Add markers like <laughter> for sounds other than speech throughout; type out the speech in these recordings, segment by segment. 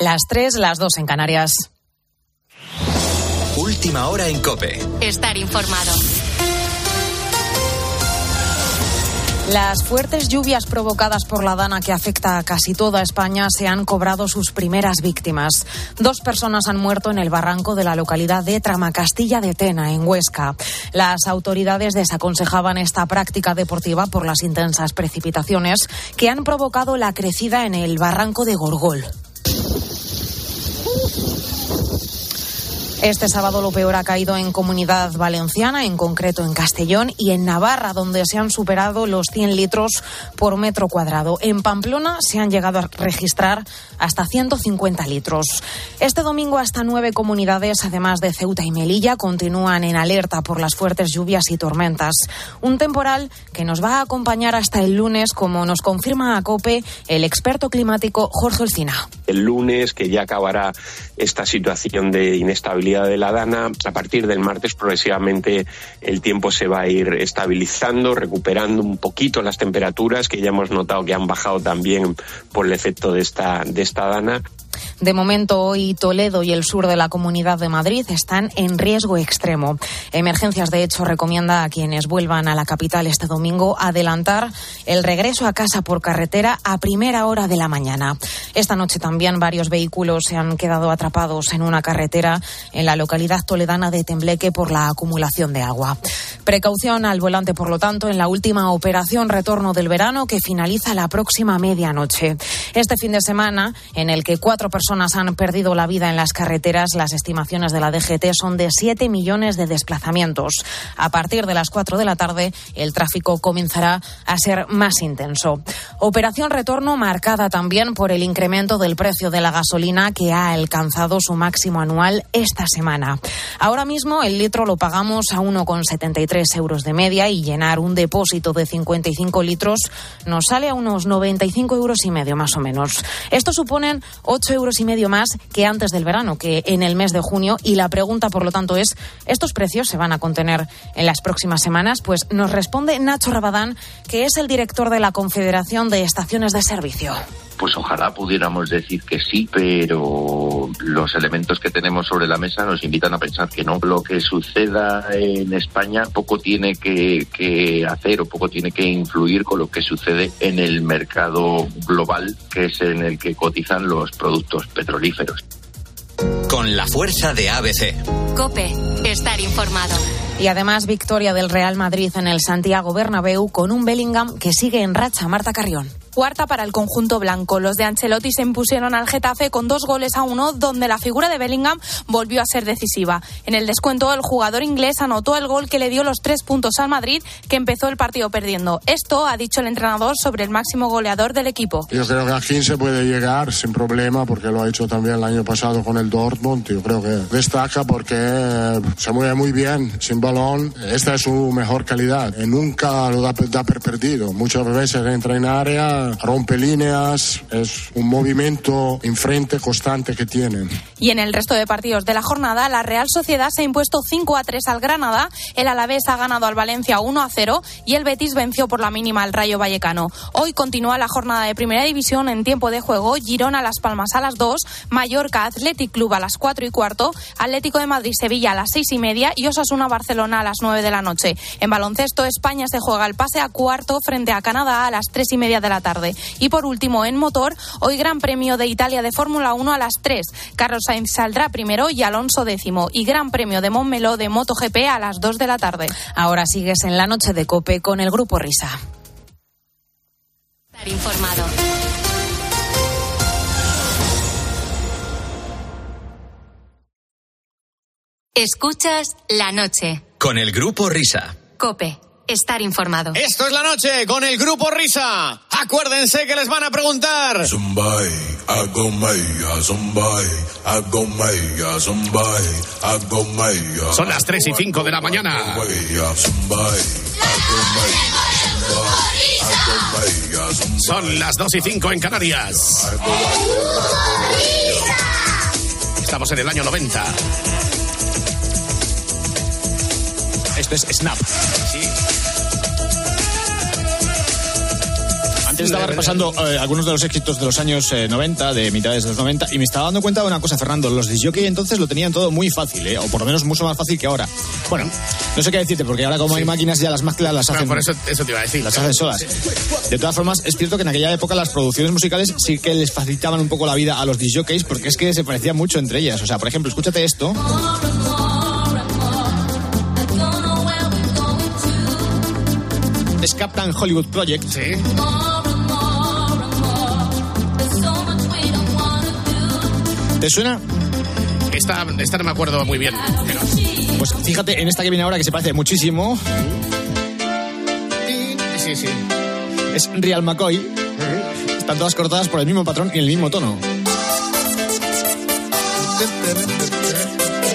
Las 3, las 2 en Canarias. Última hora en Cope. Estar informado. Las fuertes lluvias provocadas por la dana que afecta a casi toda España se han cobrado sus primeras víctimas. Dos personas han muerto en el barranco de la localidad de Tramacastilla de Tena, en Huesca. Las autoridades desaconsejaban esta práctica deportiva por las intensas precipitaciones que han provocado la crecida en el barranco de Gorgol. Este sábado lo peor ha caído en Comunidad Valenciana, en concreto en Castellón y en Navarra, donde se han superado los 100 litros por metro cuadrado. En Pamplona se han llegado a registrar hasta 150 litros. Este domingo hasta nueve comunidades, además de Ceuta y Melilla, continúan en alerta por las fuertes lluvias y tormentas. Un temporal que nos va a acompañar hasta el lunes, como nos confirma a COPE el experto climático Jorge Olcina. El lunes, que ya acabará esta situación de inestabilidad de la dana. A partir del martes progresivamente el tiempo se va a ir estabilizando, recuperando un poquito las temperaturas que ya hemos notado que han bajado también por el efecto de esta, de esta dana. De momento, hoy Toledo y el sur de la Comunidad de Madrid están en riesgo extremo. Emergencias, de hecho, recomienda a quienes vuelvan a la capital este domingo adelantar el regreso a casa por carretera a primera hora de la mañana. Esta noche también varios vehículos se han quedado atrapados en una carretera en la localidad toledana de Tembleque por la acumulación de agua. Precaución al volante, por lo tanto, en la última operación retorno del verano que finaliza la próxima medianoche. Este fin de semana, en el que cuatro personas han perdido la vida en las carreteras, las estimaciones de la DGT son de 7 millones de desplazamientos. A partir de las 4 de la tarde, el tráfico comenzará a ser más intenso. Operación retorno marcada también por el incremento del precio de la gasolina que ha alcanzado su máximo anual esta semana. Ahora mismo el litro lo pagamos a 1,73 euros de media y llenar un depósito de 55 litros nos sale a unos 95 euros y medio más o menos. Esto suponen 8 euros y medio más que antes del verano, que en el mes de junio. Y la pregunta, por lo tanto, es, ¿estos precios se van a contener en las próximas semanas? Pues nos responde Nacho Rabadán, que es el director de la Confederación de Estaciones de Servicio. Pues ojalá pudiéramos decir que sí, pero los elementos que tenemos sobre la mesa nos invitan a pensar que no. Lo que suceda en España poco tiene que, que hacer o poco tiene que influir con lo que sucede en el mercado global, que es en el que cotizan los productos petrolíferos. Con la fuerza de ABC. Cope, estar informado. Y además victoria del Real Madrid en el Santiago Bernabéu con un Bellingham que sigue en racha. Marta Carrión cuarta para el conjunto blanco. Los de Ancelotti se impusieron al Getafe con dos goles a uno, donde la figura de Bellingham volvió a ser decisiva. En el descuento, el jugador inglés anotó el gol que le dio los tres puntos al Madrid, que empezó el partido perdiendo. Esto ha dicho el entrenador sobre el máximo goleador del equipo. Yo creo que aquí se puede llegar sin problema, porque lo ha hecho también el año pasado con el Dortmund. Yo creo que destaca porque se mueve muy bien sin balón. Esta es su mejor calidad. Nunca lo da, da per perdido. Muchas veces entra en área rompe líneas, es un movimiento enfrente constante que tienen. Y en el resto de partidos de la jornada, la Real Sociedad se ha impuesto 5 a 3 al Granada, el Alavés ha ganado al Valencia 1 a 0 y el Betis venció por la mínima al Rayo Vallecano. Hoy continúa la jornada de Primera División en tiempo de juego, Girona Las Palmas a las 2, Mallorca Athletic Club a las 4 y cuarto, Atlético de Madrid Sevilla a las 6 y media y Osasuna Barcelona a las 9 de la noche. En baloncesto, España se juega el pase a cuarto frente a Canadá a las 3 y media de la tarde. Y por último, en motor, hoy Gran Premio de Italia de Fórmula 1 a las 3. Carlos Sainz saldrá primero y Alonso décimo. Y Gran Premio de Montmeló de MotoGP a las 2 de la tarde. Ahora sigues en la noche de Cope con el Grupo Risa. Estar informado. Escuchas la noche. Con el Grupo Risa. Cope estar informado. Esto es la noche con el grupo Risa. Acuérdense que les van a preguntar. Son las 3 y 5 de la mañana. Son las 2 y 5 en Canarias. Estamos en el año 90. Esto es Snap. Sí. Antes estaba repasando eh, algunos de los éxitos de los años eh, 90, de mitades de los 90, y me estaba dando cuenta de una cosa, Fernando. Los disjockey entonces lo tenían todo muy fácil, ¿eh? o por lo menos mucho más fácil que ahora. Bueno, no sé qué decirte, porque ahora como hay máquinas ya las mezclas las hacen. Bueno, por eso, eso te iba a decir. Las hacen solas. De todas formas, es cierto que en aquella época las producciones musicales sí que les facilitaban un poco la vida a los disjockeys porque es que se parecían mucho entre ellas. O sea, por ejemplo, escúchate esto. Es Captain Hollywood Project. Sí. ¿Te suena? Esta, esta no me acuerdo muy bien. pero- Pues fíjate en esta que viene ahora que se parece muchísimo. Sí, sí. Es Real McCoy. Están todas cortadas por el mismo patrón y el mismo tono.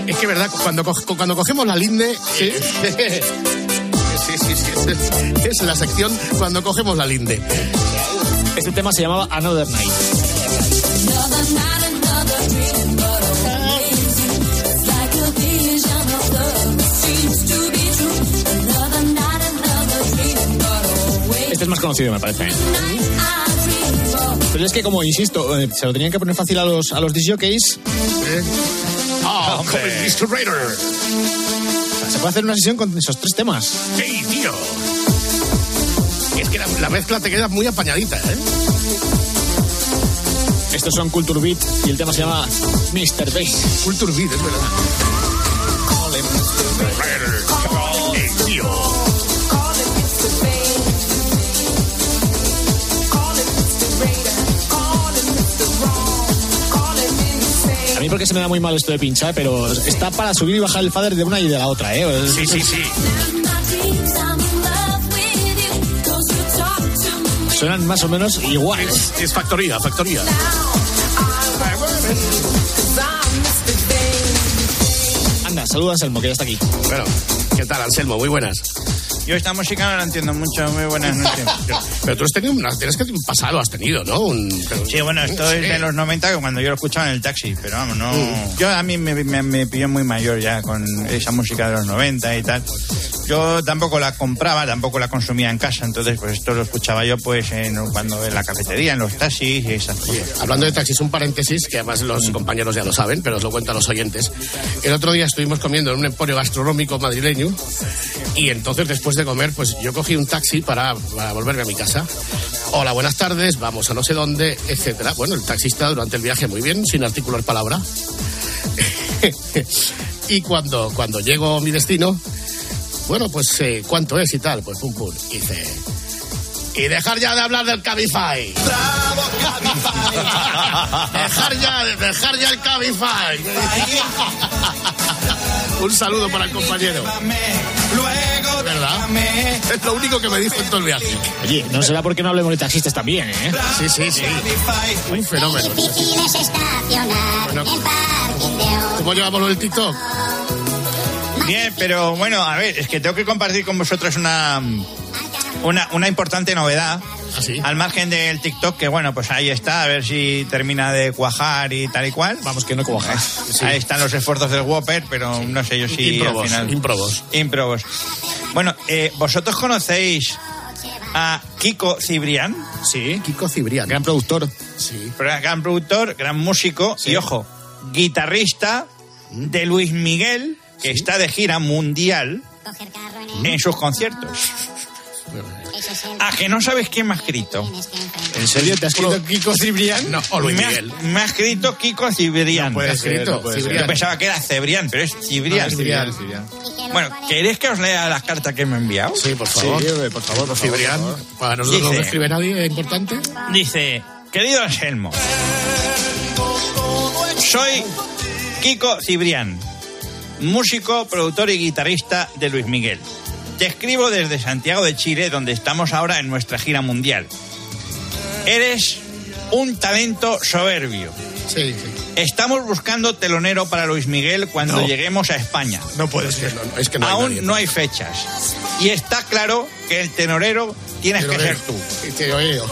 Es que verdad, cuando, co- cuando cogemos la linde. Sí. <laughs> Sí, sí, sí. Es, es la sección cuando cogemos la linde. Este tema se llamaba Another Night. Conocido, me parece. ¿eh? Pero es que, como insisto, eh, se lo tenían que poner fácil a los, a los disjockeys. ¡Ah, Hombre. Coming Mr. Raider! Se puede hacer una sesión con esos tres temas. ¡Ey, tío! Es que la, la mezcla te queda muy apañadita, ¿eh? Estos son Culture Beat y el tema se llama Mr. Bass. Culture Beat, es verdad. Porque se me da muy mal esto de pinchar, pero está para subir y bajar el fader de una y de la otra, ¿eh? Sí, sí, sí. Suenan más o menos iguales. Es, es factoría, factoría. Anda, saluda a Anselmo, que ya está aquí. Bueno, ¿qué tal, Anselmo? Muy buenas. Yo esta música no la entiendo mucho. Muy buenas noches. <laughs> Pero tú has tenido una, tienes que un pasado, has tenido, ¿no? Un, pero- Sí, bueno, esto es Sí. de los 90 que cuando yo lo escuchaba en el taxi, pero vamos, no... Yo a mí me, me, me pilló muy mayor ya con esa música de los 90 y tal. Yo tampoco la compraba, tampoco la consumía en casa, entonces pues esto lo escuchaba yo pues en, cuando en la cafetería, en los taxis y esas cosas. Hablando de taxis, un paréntesis, que además los compañeros ya lo saben, pero os lo cuento a los oyentes. El otro día estuvimos comiendo en un emporio gastronómico madrileño y entonces después de comer, pues yo cogí un taxi para, para volverme a mi casa. Hola, buenas tardes, vamos a no sé dónde, etcétera. Bueno, el taxista durante el viaje muy bien, sin articular palabra. <laughs> y cuando, cuando llego a mi destino, bueno, pues eh, ¿cuánto es y tal? Pues pum pum. Y dice... Y dejar ya de hablar del Cabify. dejar ya, dejar ya el Cabify. Un saludo para el compañero. ¿Verdad? Es lo único que me dijo en todo el viaje. Oye, no será porque no hablemos de taxistas también, ¿eh? Sí, sí, sí. Un fenómeno. Bueno, ¿Cómo llevamos lo del TikTok? Bien, pero bueno, a ver, es que tengo que compartir con vosotros una, una, una importante novedad. ¿Así? Al margen del TikTok, que bueno, pues ahí está, a ver si termina de cuajar y tal y cual. Vamos, que no cuaja. Ahí están los esfuerzos del Whopper, pero no sé yo si Improbos, al final... improbos. Improbos. Bueno, eh, ¿vosotros conocéis a Kiko Cibrián? Sí. Kiko Cibrián. Gran productor. Sí. Gran productor, gran músico y, ojo, guitarrista de Luis Miguel, que está de gira mundial en sus conciertos. ¿A que no sabes quién me ha escrito? ¿En serio te has escrito Kiko Cibrián? No, o Luis me, ha, Miguel. me ha escrito Kiko Cibrián. puede ser, escrito. no puede. Yo pensaba que era Cebrián, pero es Cibrián. No, es Cibrián. Bueno, ¿queréis que os lea las cartas que me he enviado? Sí, por favor. Sí, por favor, por favor. Cibrián. Para nosotros no me escribe nadie, es importante. Dice, querido Anselmo, soy Kiko Cibrián, músico, productor y guitarrista de Luis Miguel. Te escribo desde Santiago de Chile, donde estamos ahora en nuestra gira mundial. Eres un talento soberbio. Sí, sí. Estamos buscando telonero para Luis Miguel cuando No. lleguemos a España. No puede ser. es que no hay Aún nadie. no hay fechas. Y está claro que el tenorero tienes que ser tú. Sí, te oído.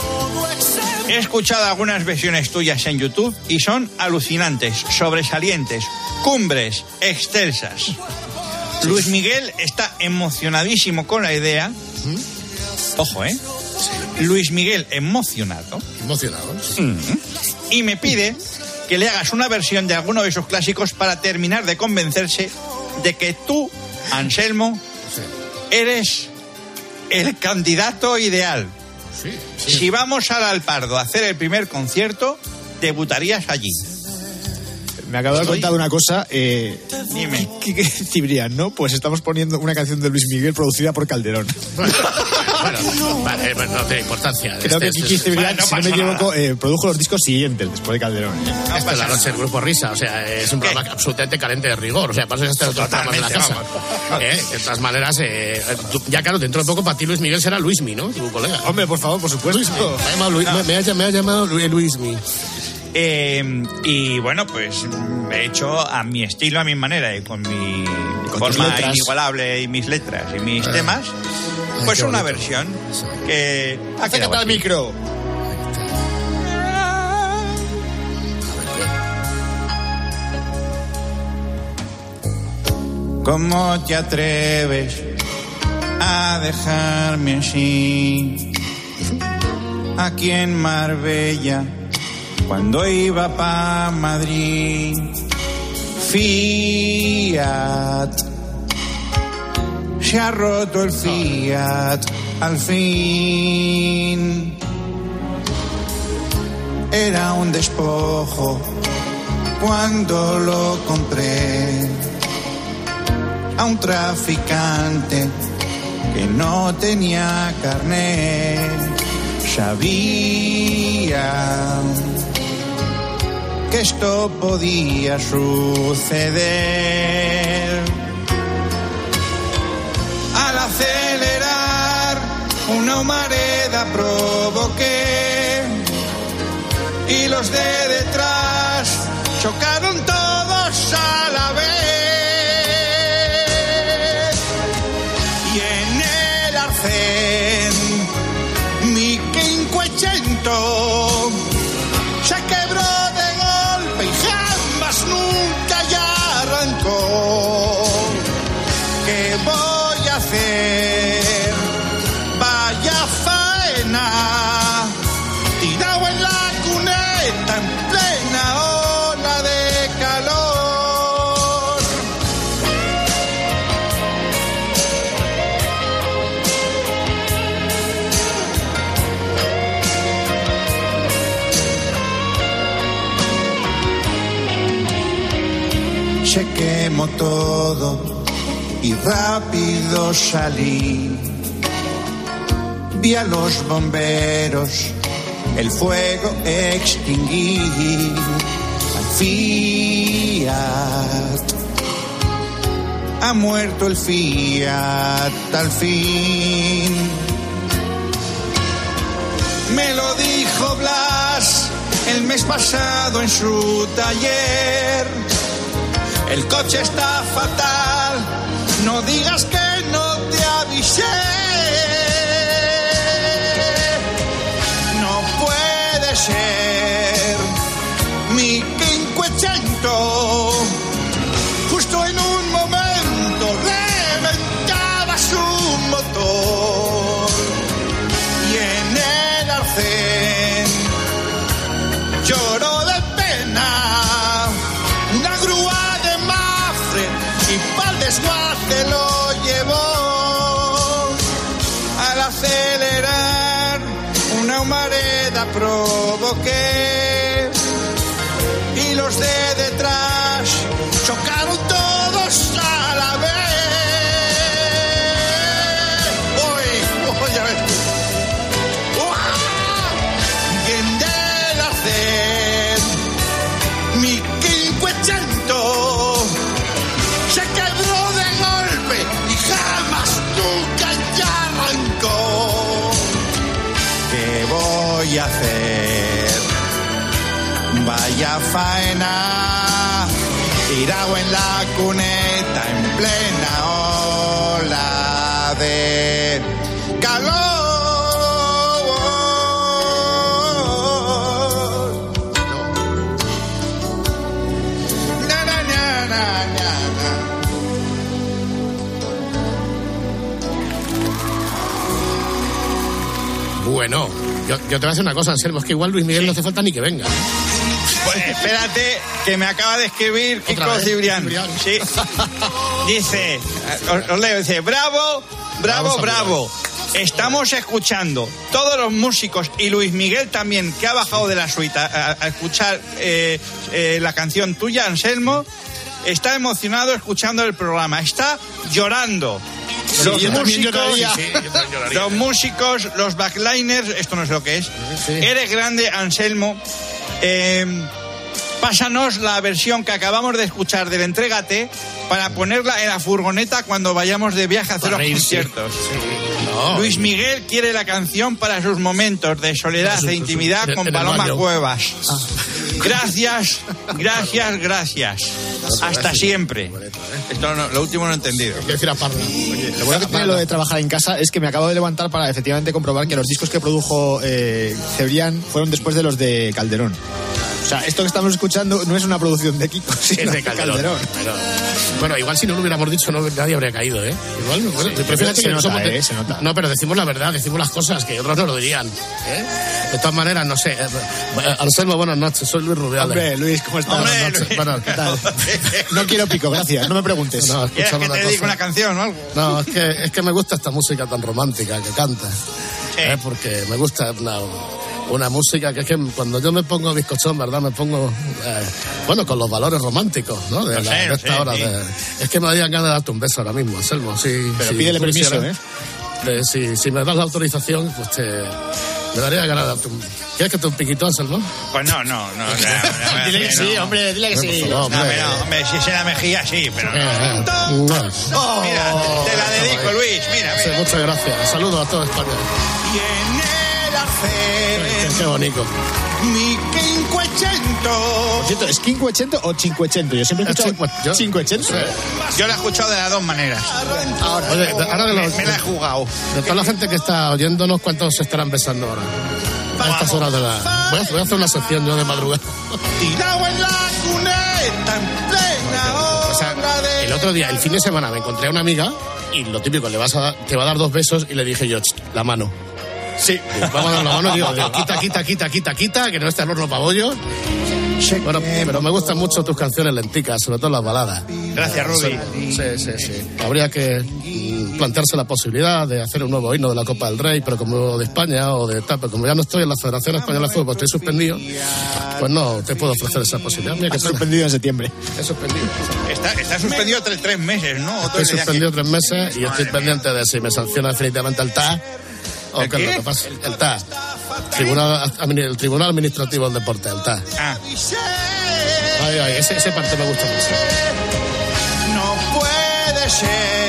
He escuchado algunas versiones tuyas en YouTube y son alucinantes, sobresalientes, cumbres, excelsas. Luis Miguel está emocionadísimo con la idea. Ojo, ¿eh? Luis Miguel emocionado. Emocionado. Mm. Y me pide que le hagas una versión de alguno de sus clásicos para terminar de convencerse de que tú, Anselmo, eres el candidato ideal. Sí. Si vamos al Alpardo a hacer el primer concierto, debutarías allí. Me acabo de contar una cosa. Eh, Dime. <laughs> ¿Qué, qué, Cibrián, no? Pues estamos poniendo una canción de Luis Miguel producida por Calderón. <laughs> Bueno, vale, bueno, no tiene importancia. Creo que Este es- Kiki Cibrián, Bueno, si no me equivoco, eh, produjo los discos siguientes después de Calderón. ¿eh? Esto es la noche del grupo Risa, o sea, es un programa absolutamente carente de rigor, o sea, pasa este otro programa de la casa. Eh, De todas maneras, eh, tú- ya claro, dentro de poco para ti Luis Miguel será Luismi, ¿no? Tu colega. Hombre, por favor, por supuesto. Me ha llamado, Luis- me, me ha, me ha llamado Lu- Luismi. Eh, y bueno, pues he hecho a mi estilo, a mi manera y con mi forma inigualable y mis letras y mis temas, pues una bonito. versión que ha Acércate quedado al micro. ¿Cómo te atreves a dejarme así? Aquí en Marbella, cuando iba pa' Madrid, Fiat, se ha roto el Fiat al fin. Era un despojo cuando lo compré a un traficante que no tenía carnet. Sabía que esto podía suceder. Al acelerar una humareda provoqué y los de detrás chocaron y rápido salí. Vi a los bomberos el fuego extinguir. Al Fiat ha muerto el Fiat al fin. Me lo dijo Blas el mes pasado en su taller. El coche está fatal, no digas que no te avisé. Provoqué y faena, tirado en la cuneta en plena ola de calor. Na, na, na, na, na, na. Bueno, yo, yo te voy a decir una cosa, Anselmo, es que igual Luis Miguel no hace falta ni que venga. Espérate, que me acaba de escribir Kiko? Cibrián. Sí. Dice, os, os leo, dice, bravo, bravo, bravo. Estamos escuchando todos los músicos y Luis Miguel también, que ha bajado de la suite a, escuchar eh, eh, la canción tuya, Anselmo, está emocionado escuchando el programa, está llorando. los músicos. Sí, los músicos, los backliners, esto no sé lo que es. Eres grande, Anselmo. Eh, pásanos la versión que acabamos de escuchar del Entrégate para ponerla en la furgoneta cuando vayamos de viaje a hacer los conciertos. No. Luis Miguel quiere la canción para sus momentos de soledad e su- intimidad con Paloma. Cuevas. Gracias, gracias, gracias. Hasta siempre. Esto no- lo último no he entendido. Quiero decir a Parra. Lo bueno que tiene lo de trabajar en casa es que me acabo de levantar para efectivamente comprobar que los discos que produjo eh, Cebrián fueron después de los de Calderón. O sea, esto que estamos escuchando no es una producción de Kiko, sino Es de Calderón. Pero- bueno, igual si no lo hubiéramos dicho, no, nadie habría caído, ¿eh? Igual, bueno, prefiero se que nota, somos de- ¿eh? Se nota. No, pero decimos la verdad, decimos las cosas que otros no lo dirían. ¿eh? De todas maneras, no sé. eh, eh, Anselmo, buenas noches, soy Luis Rubiales. Hombre, Luis, ¿cómo estás? Hombre, Buenas noches. Luis. Bueno, ¿Qué tal? <laughs> No quiero pico, gracias, no me preguntes. No, ¿Quieres escúchame que te una cosa. una canción o algo? No, es que, es que me gusta esta música tan romántica que canta. ¿eh? Porque me gusta una, una música que es que cuando yo me pongo bizcochón, ¿verdad? Me pongo, eh, bueno, con los valores románticos, ¿no? De, la- sé, de esta sé, hora. sí. de- es que me darían ganas de darte un beso ahora mismo, Anselmo. Sí, Pero sí, pídele permiso, quisieras. ¿eh? Eh, si, si me das la autorización, pues te, me daría ganas de darte un... ¿Quieres que te un piquito, Anselmo? Pues no, no, no. ya, <laughs> ya, Dile que sí, no. hombre, dile que sí. No, hombre. hombre, no, hombre, si es en la mejilla, sí, pero no. Eh, eh, no. Mira, te la dedico, Luis, mira, Sí, mira. muchas gracias. Saludos a toda España. Qué, qué bonito. mi Por quincuecento. cierto, ¿es quincuechento o cincuechento? Yo siempre he Es escuchado cincu- yo- cincuechento. Yo la he escuchado de las dos maneras. Oye, de- ahora de, Me, los- me la he jugado. de toda la gente que está oyéndonos, ¿cuántos se estarán besando ahora? A estas horas de la... Voy a, voy a hacer una sección yo de madrugada. Tirado en la cuneta en plena O sea, el otro día, el fin de semana, me encontré a una amiga y lo típico, le vas a te va a dar dos besos y le dije yo, "Ch, la mano. Sí, vamos a dar la mano, digo, digo, quita, quita, quita, quita, quita, que no esté el horno pabollo. Bueno, pero me gustan mucho tus canciones lenticas, sobre todo las baladas. Gracias, Rudy. Sí, sí, sí. Habría que plantearse la posibilidad de hacer un nuevo himno de la Copa del Rey, pero como de España o de tal, pero como ya no estoy en la Federación Española de Fútbol, estoy suspendido, pues no te puedo ofrecer esa posibilidad. Mira, que suspendido en septiembre. He suspendido. Está, está suspendido tres, tres meses, ¿no? Estoy suspendido tres meses y estoy pendiente de si me sanciona definitivamente el TAS o ¿El qué lo que pasa. El TAS. Tribunal, el Tribunal Administrativo del Deporte, el TAS. Ah, Ay, ay, ese, ese parte me gusta mucho. no puede ser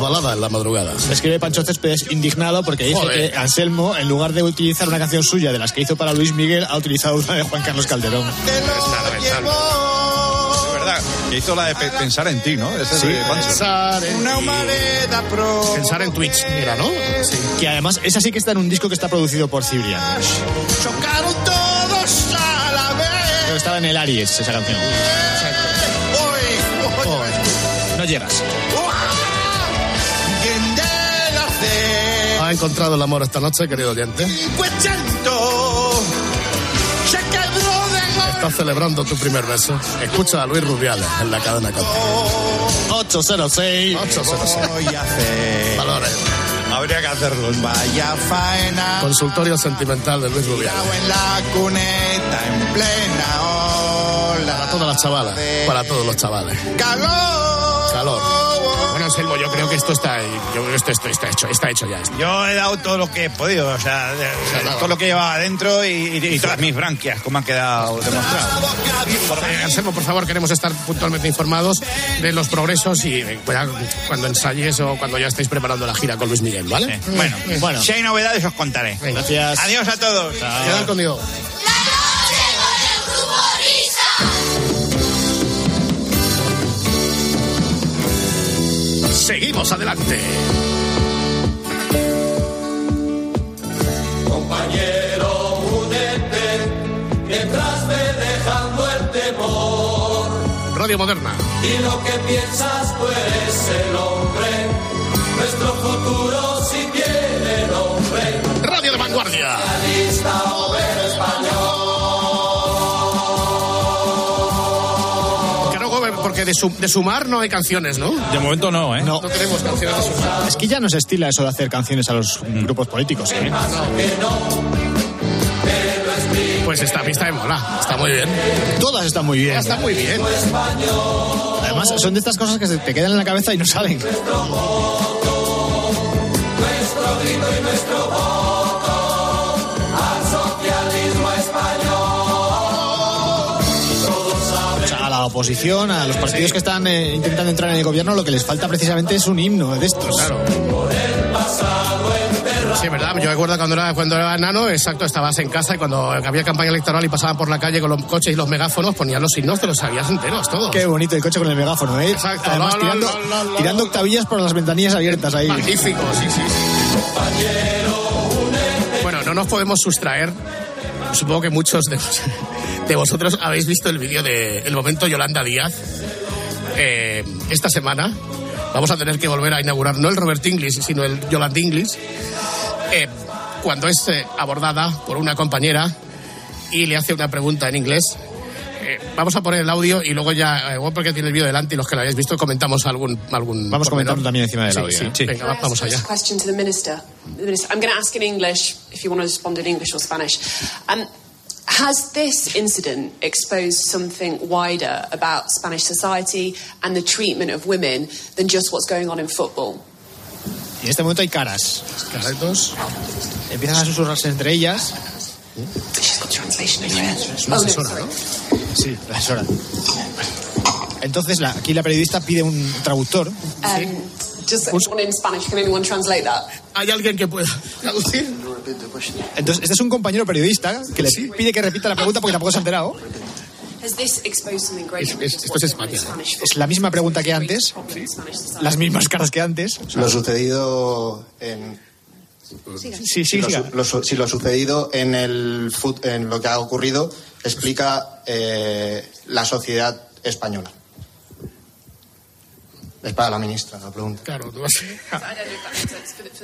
las baladas en la madrugada. Me escribe Pancho Céspedes indignado porque dice Joder. que Anselmo, en lugar de utilizar una canción suya de las que hizo para Luis Miguel, ha utilizado una de Juan Carlos Calderón. Es verdad, que hizo la de pe- pensar en ti, ¿no? Ese de Pancho. Pensar en, Una humareda pro. pensar en Twitch, mira, ¿no? Sí. Que además, esa sí que está en un disco que está producido por Cibrián. Chocaron todos a la vez. Pero estaba en el Aries, esa canción. Hoy, hoy, No llegas. ¿Ha encontrado el amor esta noche, querido oyente? Estás celebrando tu primer beso. Escucha a Luis Rubiales en la cadena Cope. 806. 806. Voy a hacer. Valores. Habría que hacerlo. Vaya faena. Consultorio sentimental de Luis Rubiales. Tirado en la cuneta en plena ola. Para todas las chavalas. Para todos los chavales. Calor. Bueno, Anselmo, yo creo que esto está, yo creo que esto, esto está hecho, está hecho ya. Yo he dado todo lo que he podido, o sea, de- todo lo que llevaba adentro y, y- y todas mis branquias, como han quedado demostrado. Eh, Anselmo, por favor, queremos estar puntualmente informados de los progresos y eh, cuando ensayes o cuando ya estéis preparando la gira con Luis Miguel, ¿vale? Bueno, Bueno. si hay novedades os contaré. Gracias. Adiós a todos. Quedad conmigo. Seguimos adelante. Compañero, únete, mientras ve dejando el temor. Radio Moderna. Y lo que piensas tú eres el hombre, nuestro futuro si tiene nombre. Radio de vanguardia. Porque de, su- de sumar no hay canciones, ¿no? De momento no, ¿eh? No tenemos canciones de sumar. Es que ya no se estila eso de hacer canciones a los grupos políticos, ¿eh? Pues esta pista me mola, está muy bien. Todas están muy bien. Está muy bien. Además, son de estas cosas que se te quedan en la cabeza y no salen. Oposición, a los partidos que están eh, intentando entrar en el gobierno, lo que les falta precisamente es un himno de estos. Claro. Sí, verdad. Yo recuerdo cuando era, cuando era enano, exacto, estabas en casa y cuando había campaña electoral y pasaban por la calle con los coches y los megáfonos, ponían los signos, te los sabías enteros todos. Qué bonito el coche con el megáfono, ¿eh? Exacto. Además, tirando, tirando octavillas por las ventanillas abiertas ahí. Magnífico, sí, sí, sí. Bueno, no nos podemos sustraer. Supongo que muchos de, de vosotros habéis visto el vídeo de El Momento Yolanda Díaz. Eh, esta semana vamos a tener que volver a inaugurar no el Robert Inglis, sino el Yolanda Inglis. eh, cuando es eh, abordada por una compañera y le hace una pregunta en inglés. Eh, vamos a poner el audio y luego ya, eh, porque tiene el vídeo delante y los que lo hayáis visto comentamos algún... algún Vamos comentando también encima del Sí, audio, sí. ¿eh? Sí. Venga, va- vamos allá. Question to the minister. The minister. I'm going to ask in English if you want to respond in English or Spanish. Um, has this incident exposed something wider about Spanish society and the treatment of women than just what's going on in football? Y en este momento hay caras. Caretos. Empiezan a susurrarse entre ellas. Es una Oh, no, asesora. ¿no? Sí, la asesora. Entonces, la- aquí la periodista pide un traductor. Um, just one in Spanish. Can anyone translate that? ¿Hay alguien que pueda traducir? Entonces, este es un compañero periodista que le pide que repita la pregunta porque tampoco se ha enterado. Has this exposed something greater? Es- es- esto es España. Spanish Es la misma pregunta que antes, society? las mismas caras que antes. Lo sucedido en. Sí, sí, si, lo, lo si lo sucedido en, el, en lo que ha ocurrido explica eh, la sociedad española. Es para la ministra la pregunta. Claro, tú vas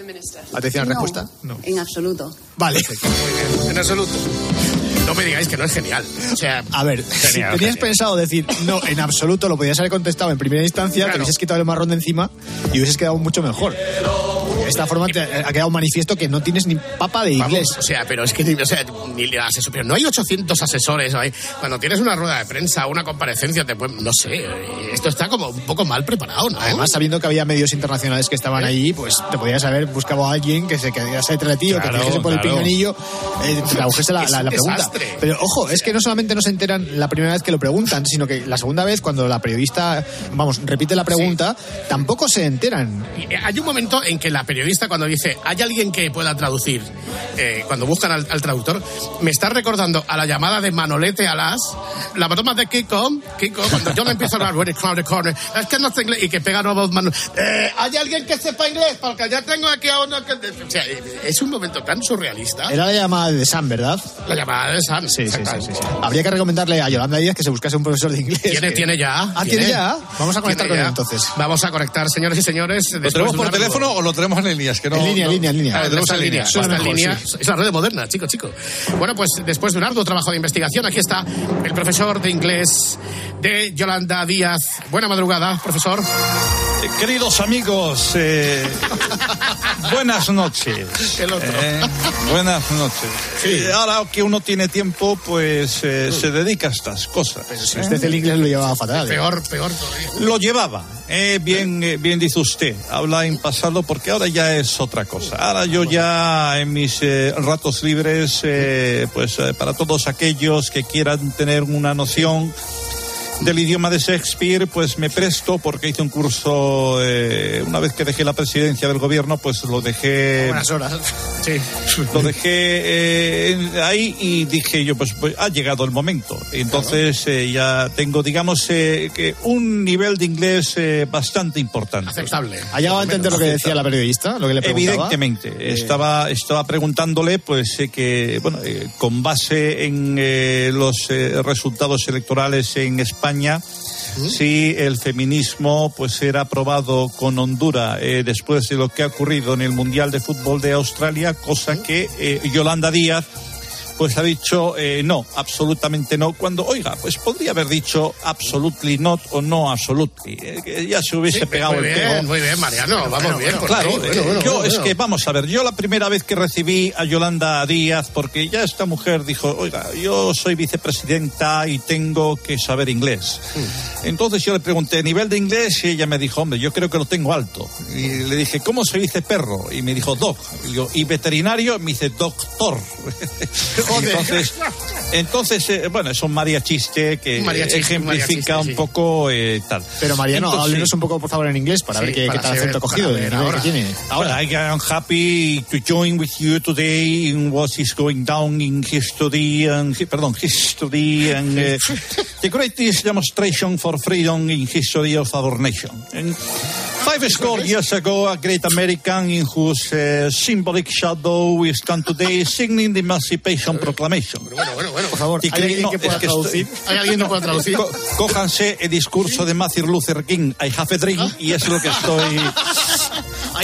minister. Atención a la No, respuesta. No. En absoluto. Vale. Muy bien, en absoluto. No me digáis que no es genial. O sea, A ver, si Genial, tenías genial. pensado decir no, en absoluto lo podías haber contestado en primera instancia, te Claro. hubieses quitado el marrón de encima y hubieses quedado mucho mejor. De esta forma te ha quedado manifiesto que no tienes ni papa de Vamos, inglés. o sea, pero es que o sea, ni asesor, pero no hay 800 asesores. Cuando tienes una rueda de prensa, una comparecencia, te pueden- no sé, eh, esto está como un poco mal preparado, ¿no? Además, sabiendo que había medios internacionales que estaban allí, pues te podías haber buscado a alguien que se quedase detrás de ti o que te dijese por el claro. pinganillo, eh, <laughs> te tradujese la, la- la pregunta. desastre. Pero ojo, es que no solamente no se enteran la primera vez que lo preguntan, sino que la segunda vez, cuando la periodista, vamos, repite la pregunta, tampoco se enteran. Eh, Hay un momento en que la periodista cuando dice, ¿hay alguien que pueda traducir? Eh, cuando buscan al, al traductor, me está recordando a la llamada de Manolete Alas, la broma de Kiko, Kiko, cuando yo le empiezo a hablar, "Where is Crown the corner", es que no sé inglés, y que pega nuevos manos, eh, ¿hay alguien que sepa inglés? Porque ya tengo aquí a uno que... O sea, es un momento tan surrealista. Era la llamada de Sam, ¿verdad? La llamada de Sam. Sí, sí, sí, sí, sí. Habría que recomendarle a Yolanda Díaz que se buscase un profesor de inglés. Tiene, que- tiene ya. Ah, ¿tiene ya? Vamos a conectar con él entonces. Vamos a conectar, señores y señores. ¿Lo tenemos por teléfono o lo tenemos en líneas? Que no, En línea, no- en línea, en línea. Ah, tenemos en línea. en mejor, línea. sí. Es la red moderna, chico, chico. Bueno, pues después de un arduo trabajo de investigación, aquí está el profesor de inglés de Yolanda Díaz. Buena madrugada, profesor. Eh, Queridos amigos, eh, <laughs> buenas noches. El otro. Eh, buenas noches. Eh, ahora que uno tiene tiempo, pues eh, se dedica a estas cosas. Si usted el inglés lo llevaba fatal. ¿eh? Peor, peor todavía. Lo llevaba, eh, bien, eh, bien dice usted. Habla en pasado porque ahora ya es otra cosa. Ahora yo ya en mis eh, ratos libres, eh, pues eh, para todos aquellos que quieran tener una noción del idioma de Shakespeare, pues me presto porque hice un curso, eh, una vez que dejé la presidencia del gobierno, pues lo dejé Buenas horas. Sí. lo dejé eh, ahí y dije yo, pues, pues, ha llegado el momento. Entonces eh, ya tengo, digamos, eh, que un nivel de inglés eh, bastante importante. Aceptable. ¿Ha llegado a entender lo que decía la periodista? Lo que le preguntaba? Evidentemente, estaba, estaba preguntándole, pues, eh, que, bueno, eh, con base en eh, los eh, resultados electorales en España, si el feminismo pues era aprobado con Honduras eh, después de lo que ha ocurrido en el Mundial de Fútbol de Australia, cosa que eh, Yolanda Díaz pues ha dicho eh, no, absolutamente no, cuando, oiga, pues podría haber dicho absolutely not o no absolutely, eh, que ya se hubiese Sí, pegado muy el bien, pego. muy bien, Mariano, vamos bien. por Claro, ahí. eh, Bueno, bueno, yo es que vamos a ver, yo la primera vez que recibí a Yolanda Díaz, porque ya esta mujer dijo, oiga, yo soy vicepresidenta y tengo que saber inglés. Mm. Entonces yo le pregunté, nivel de inglés? Y ella me dijo, hombre, yo creo que lo tengo alto. Y le dije, ¿cómo se dice perro? Y me dijo, dog. Y, digo, ¿y veterinario? Me dice, doctor. <laughs> entonces, entonces eh, bueno, es un mariachiste que mariachiste, ejemplifica mariachiste, un poco eh, tal. Pero Mariano, Entonces, háblenos un poco, por favor, en inglés para Sí, ver qué, para qué tal acento ha cogido. el ver nivel ahora. que tiene. Ahora, I am happy to join with you today in what is going down in history and pardon, history and uh, <laughs> the greatest demonstration for freedom in history of our nation. And five score years ago, a great American in whose uh, symbolic shadow we stand today signing the Emancipation Proclamation. Bueno, bueno, bueno. Por favor, Y ¿hay que- alguien no, que pueda es que traducir? estoy- ¿Hay alguien que pueda traducir? Co- cójanse el discurso de Martin Luther King, I have a dream, y es lo que estoy...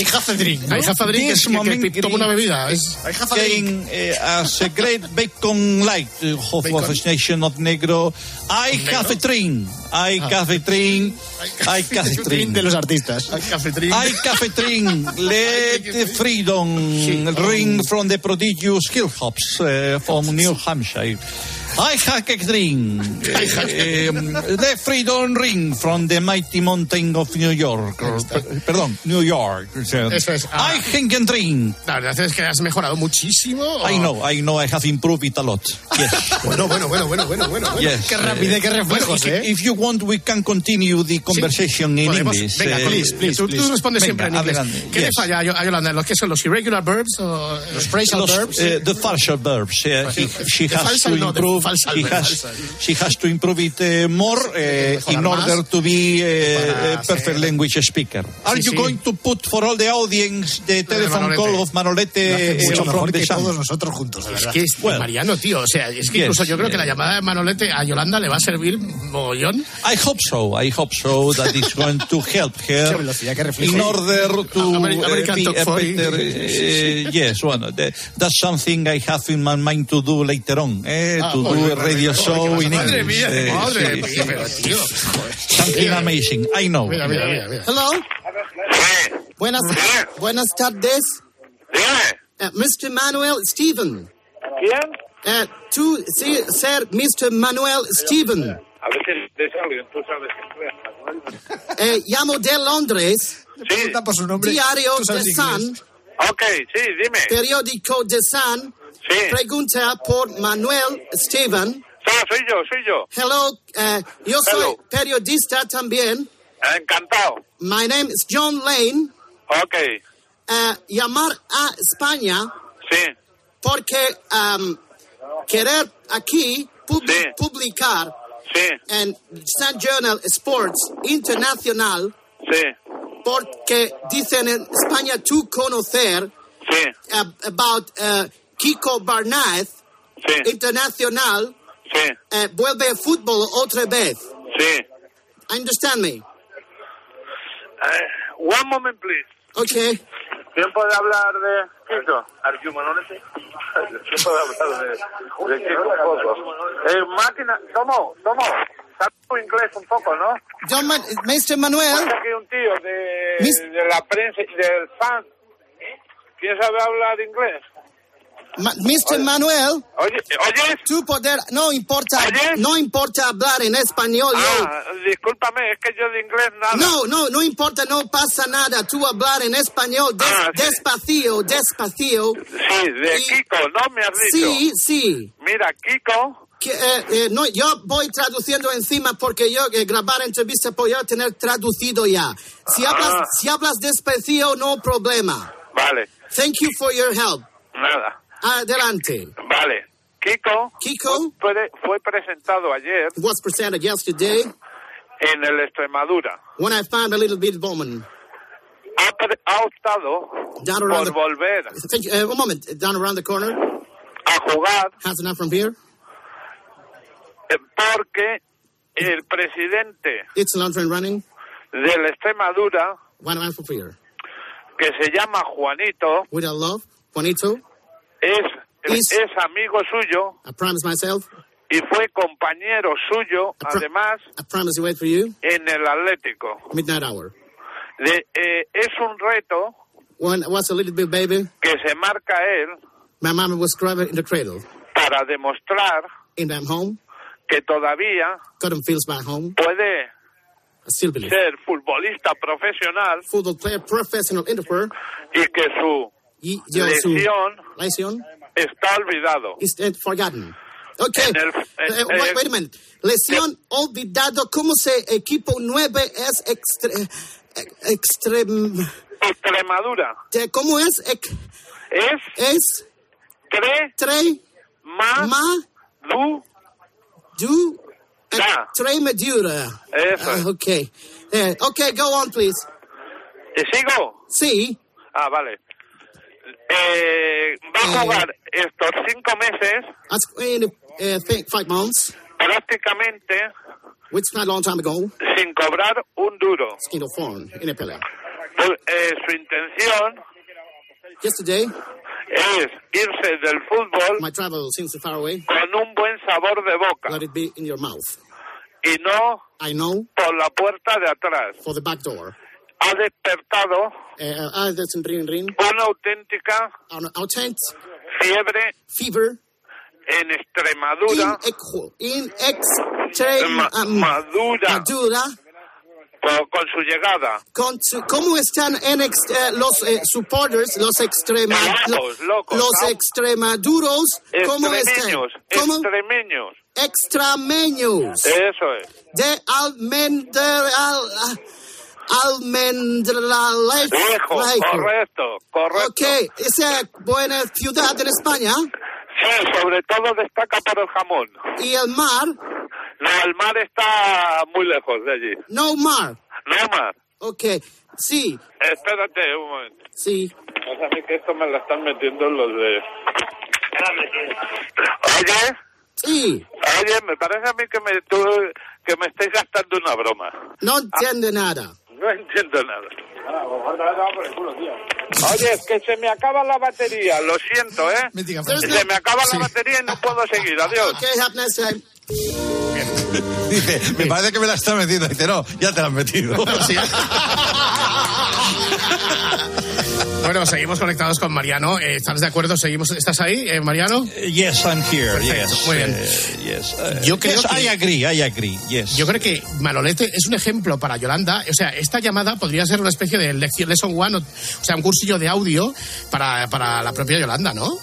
I have a drink. ¿no? Hay Jafa Drink, que, es- que, que toma una bebida. Es, I have a drink. Uh, as a great bacon light uh, of, a nation of negro, I have a dream, I have a dream, I have a dream. de los artistas. hay cafetrín. I have a dream. Let the freedom ring from the prodigious hilltops uh, from New Hampshire. I have a dream. Um, the freedom ring from the mighty mountain of New York. Or, per- perdón, New York. O Eso es. Ah. I have a dream. La verdad es que has mejorado muchísimo. I know, I know, I have improved it a lot. Yes. Bueno, <laughs> bueno, bueno, bueno, bueno, bueno. bueno. Yes. Qué rapidez, qué Well, reflejos, if, ¿eh? if you want, we can continue the conversation in Podemos- English. Venga, eh, please, please. Tú, tú please. respondes Venga, siempre en inglés. adelante. ¿Qué le Yes. falla a Yo- a Yolanda? ¿Los que son los irregular verbs o Los phrasal Los, verbs. uh, the falsal verbs. Uh, he, she has to improve. Falsal He verb, has, she has to improve it uh, more uh, in order más to be uh, para a perfect ser- language speaker. Are Sí, you sí. going to put for all the audience the telephone call of Manolete uh, mucho mejor que todos nosotros juntos, de Es verdad. que es Well. Mariano, tío. O sea, es que Yes, incluso yo creo que la llamada de Manolete a Yolanda le va a servir mogollón. I hope so. I hope so. That is going to help her in order to Ameri- uh, American be a 40. better. uh, yes, well, the- that's something I have in my mind to do later on. Eh, Ah, to madre radio mía, show madre in mía, English. Eh, madre mía, sí. pero tío. Something amazing. I know. Mira, mira, mira. mira. Hello. Buenas, buenas tardes. Dígame. Uh, Mr. Manuel Steven. ¿Quién? Uh, tú, sí, ser Mr. Manuel Steven. A si te alguien, tú sabes que Eh, llamo de Londres. Sí. por su nombre. Diario inglés. Sun. Ok, sí, dime. Periódico The Sun. Sí. Pregunta por Manuel Steven. Ah, soy yo, soy yo. Hello. eh, yo soy Hello. periodista también. Encantado. My name is John Lane. Ok, Eh, llamar a España sí, porque um, querer aquí pub- Sí. publicar sí, en Sun Journal Sports Internacional sí, porque dicen en España tú conocer sí, uh, about uh, Kiko Barnaz sí, Internacional sí, eh, vuelve a fútbol otra vez. sí. Understand me? Eh, one moment, please. Okay. ¿Quién puede hablar de Kiko? ¿Quién puede hablar de, de Kiko un poco? Eh, máquina, Tomo, Tomo, sabes tu inglés un poco, ¿no? John Ma- Mr. Manuel, aquí un tío de, Mis- de la prensa del fan. ¿Quién sabe hablar inglés? Ma- Mr. Manuel, Oye, ¿oyes? tú poder, no importa, ¿Oyes? no importa hablar en español. yo- Ah, discúlpame, es que yo de inglés nada. No, no, no importa, no pasa nada. Tú hablar en español des- Ah, sí. despacio, despacio. Sí, de Y- Kiko, ¿no me has dicho? Sí, sí. Mira, Kiko, Que, eh, eh, no, yo voy traduciendo encima porque yo eh, grabar entrevista voy a tener traducido ya. Si hablas, Ah. si hablas despacio, no problema. vale, Thank you for your help. nada, Adelante. vale. Kiko, Kiko fue, fue presentado ayer was presented yesterday en el Extremadura. when I found a little bit woman. Ha, ha optado Down por the- volver Thank you. Uh, one moment. Down around the corner. a jugar Half enough from here. eh, porque el presidente It's long train running. de la Extremadura, One for fear. que se llama Juanito, With a love, Juanito, es, Is- es amigo suyo I promise myself, y fue compañero suyo, pro- además, I promise to wait for you. en el Atlético. Midnight hour. De- eh, es un reto I was a little bit baby, que se marca él my mama was in the cradle. para demostrar In my home, que todavía feels back home. puede I ser futbolista profesional Football player, professional y que su Y lesión lesión está olvidado. is dead forgotten. Okay. En el- Eh, wait, en- wait a minute. Lesión olvidado. ¿Cómo se equipo 9 es extre, eh, extrem, Extremadura ¿Cómo es? Ex- es es tre tre ma ma du du extremadura. Eso es. okay. Eh, okay, go on, please. ¿Te sigo? Sí. Ah, vale. Eh, va a jugar estos cinco meses That's in uh, five months, prácticamente which not a long time ago. sin cobrar un duro. Foreign in pelea. Pues, eh, su intención Yesterday, es irse del fútbol my travel seems far away. con un buen sabor de boca Let it be in your mouth. y no I know por la puerta de atrás. for the back door. Ha despertado that's in ring ring. una auténtica our tent, fiebre fever en Extremadura ex in extreme Ma- um, con, con su llegada. Con su- ¿Cómo están en ex- eh, los eh, supporters, los extrema, Locos, locos, los ¿no? extremaduros? ¿Cómo están? Extremeños, ¿Cómo? extremeños. Eso es. De almendra, al, almendralejo. Correcto, correcto. Ok, esa buena ciudad en España. Sí, sobre todo destaca por el jamón. Y el mar, No, el mar está muy lejos de allí. no mar. No mar. Ok, sí, Espérate un momento. sí. O sea, a mí que esto me lo están metiendo los de... Oye, Sí, oye, me parece a mí que me, tú, que me estáis gastando una broma. no entiende nada. No entiendo nada. Oye, es que se me acaba la batería, lo siento, ¿eh? <laughs> Se me acaba la batería y no puedo seguir, adiós. <laughs> Dice, me parece que me la está metiendo. Dice, no, ya te la han metido. <laughs> Bueno, seguimos conectados con Mariano. Eh, ¿Estás de acuerdo? Seguimos. ¿Estás ahí, eh, Mariano? Yes, I'm here. Perfecto, yes. muy bien. eh, yes. eh, Yo creo yes, que- I agree, I agree. Yes. Yo creo que Manolete es un ejemplo para Yolanda. O sea, esta llamada podría ser una especie de lección, lesson one, o, sea, un cursillo de audio para, para la propia Yolanda, ¿no?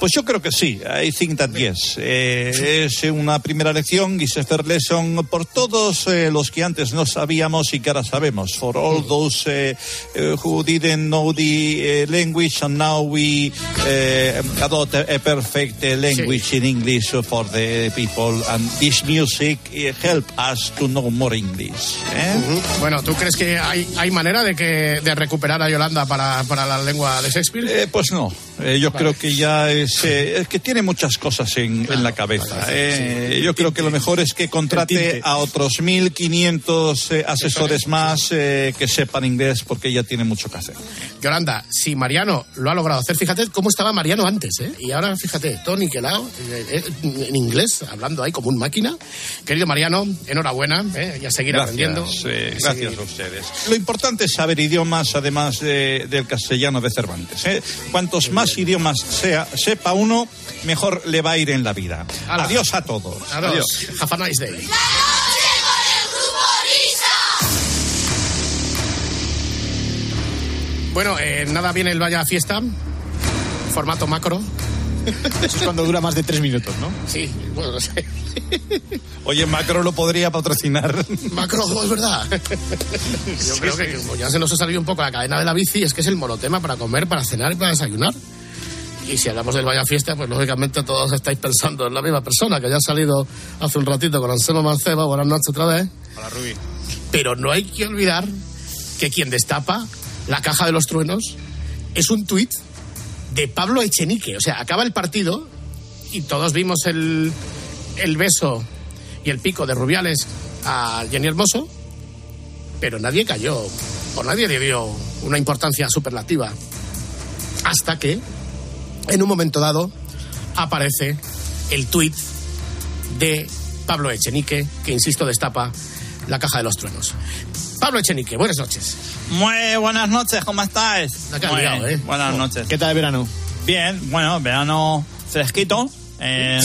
Pues yo creo que sí. I think that yes. Eh, es una primera lección y lesson por todos eh, los que antes no sabíamos y que ahora sabemos. For all those eh, eh, who didn't know the eh, language and now we eh, adopt a, a perfect eh, language in English for the people and this music help us to know more English. eh? Bueno, ¿tú crees que hay, hay manera de que de recuperar a Yolanda para, para la lengua de Shakespeare? Eh, pues no, Eh, yo creo que ya es, eh, es que tiene muchas cosas en, en la cabeza. eh. Yo creo que lo mejor es que contrate a otros 1.500 eh, asesores más eh, que sepan inglés porque ya tiene mucho que hacer. Yolanda, si Mariano lo ha logrado hacer, fíjate cómo estaba Mariano antes, ¿eh? Y ahora fíjate, todo niquelado, eh, eh, en inglés, hablando ahí como un máquina. Querido Mariano, enhorabuena, ¿eh? y a seguir aprendiendo. eh, gracias a ustedes. Lo importante es saber idiomas, además de- del castellano de Cervantes. ¿eh? Cuantos más idiomas sea, sepa uno, mejor le va a ir en la vida. Adiós a todos. Adiós. Have a nice day. Bueno, eh, nada viene el Vaya Fiesta, formato macro. Eso es cuando dura más de tres minutos, ¿no? Sí, bueno, no sé. Oye, Macro lo podría patrocinar. Macro, es verdad. Yo creo que como ya se nos ha salido un poco la cadena de la bici, es que es el monotema para comer, para cenar y para desayunar. Y si hablamos del Vaya Fiesta, pues lógicamente todos estáis pensando en la misma persona que ya ha salido hace un ratito con Anselmo Manceba. Buenas noches otra vez. Hola, Rubí. Pero no hay que olvidar que quien destapa la caja de los truenos es un tuit de Pablo Echenique. O sea, acaba el partido y todos vimos el, el beso y el pico de Rubiales a Jenny Hermoso, pero nadie cayó, o nadie le dio una importancia superlativa. Hasta que, en un momento dado, aparece el tuit de Pablo Echenique, que insisto destapa la caja de los truenos. Pablo Echenique, buenas noches. Muy buenas noches, ¿cómo estáis? Ha Muy ¿eh? Buenas noches. ¿Qué tal el verano? Bien, bueno, verano fresquito. En,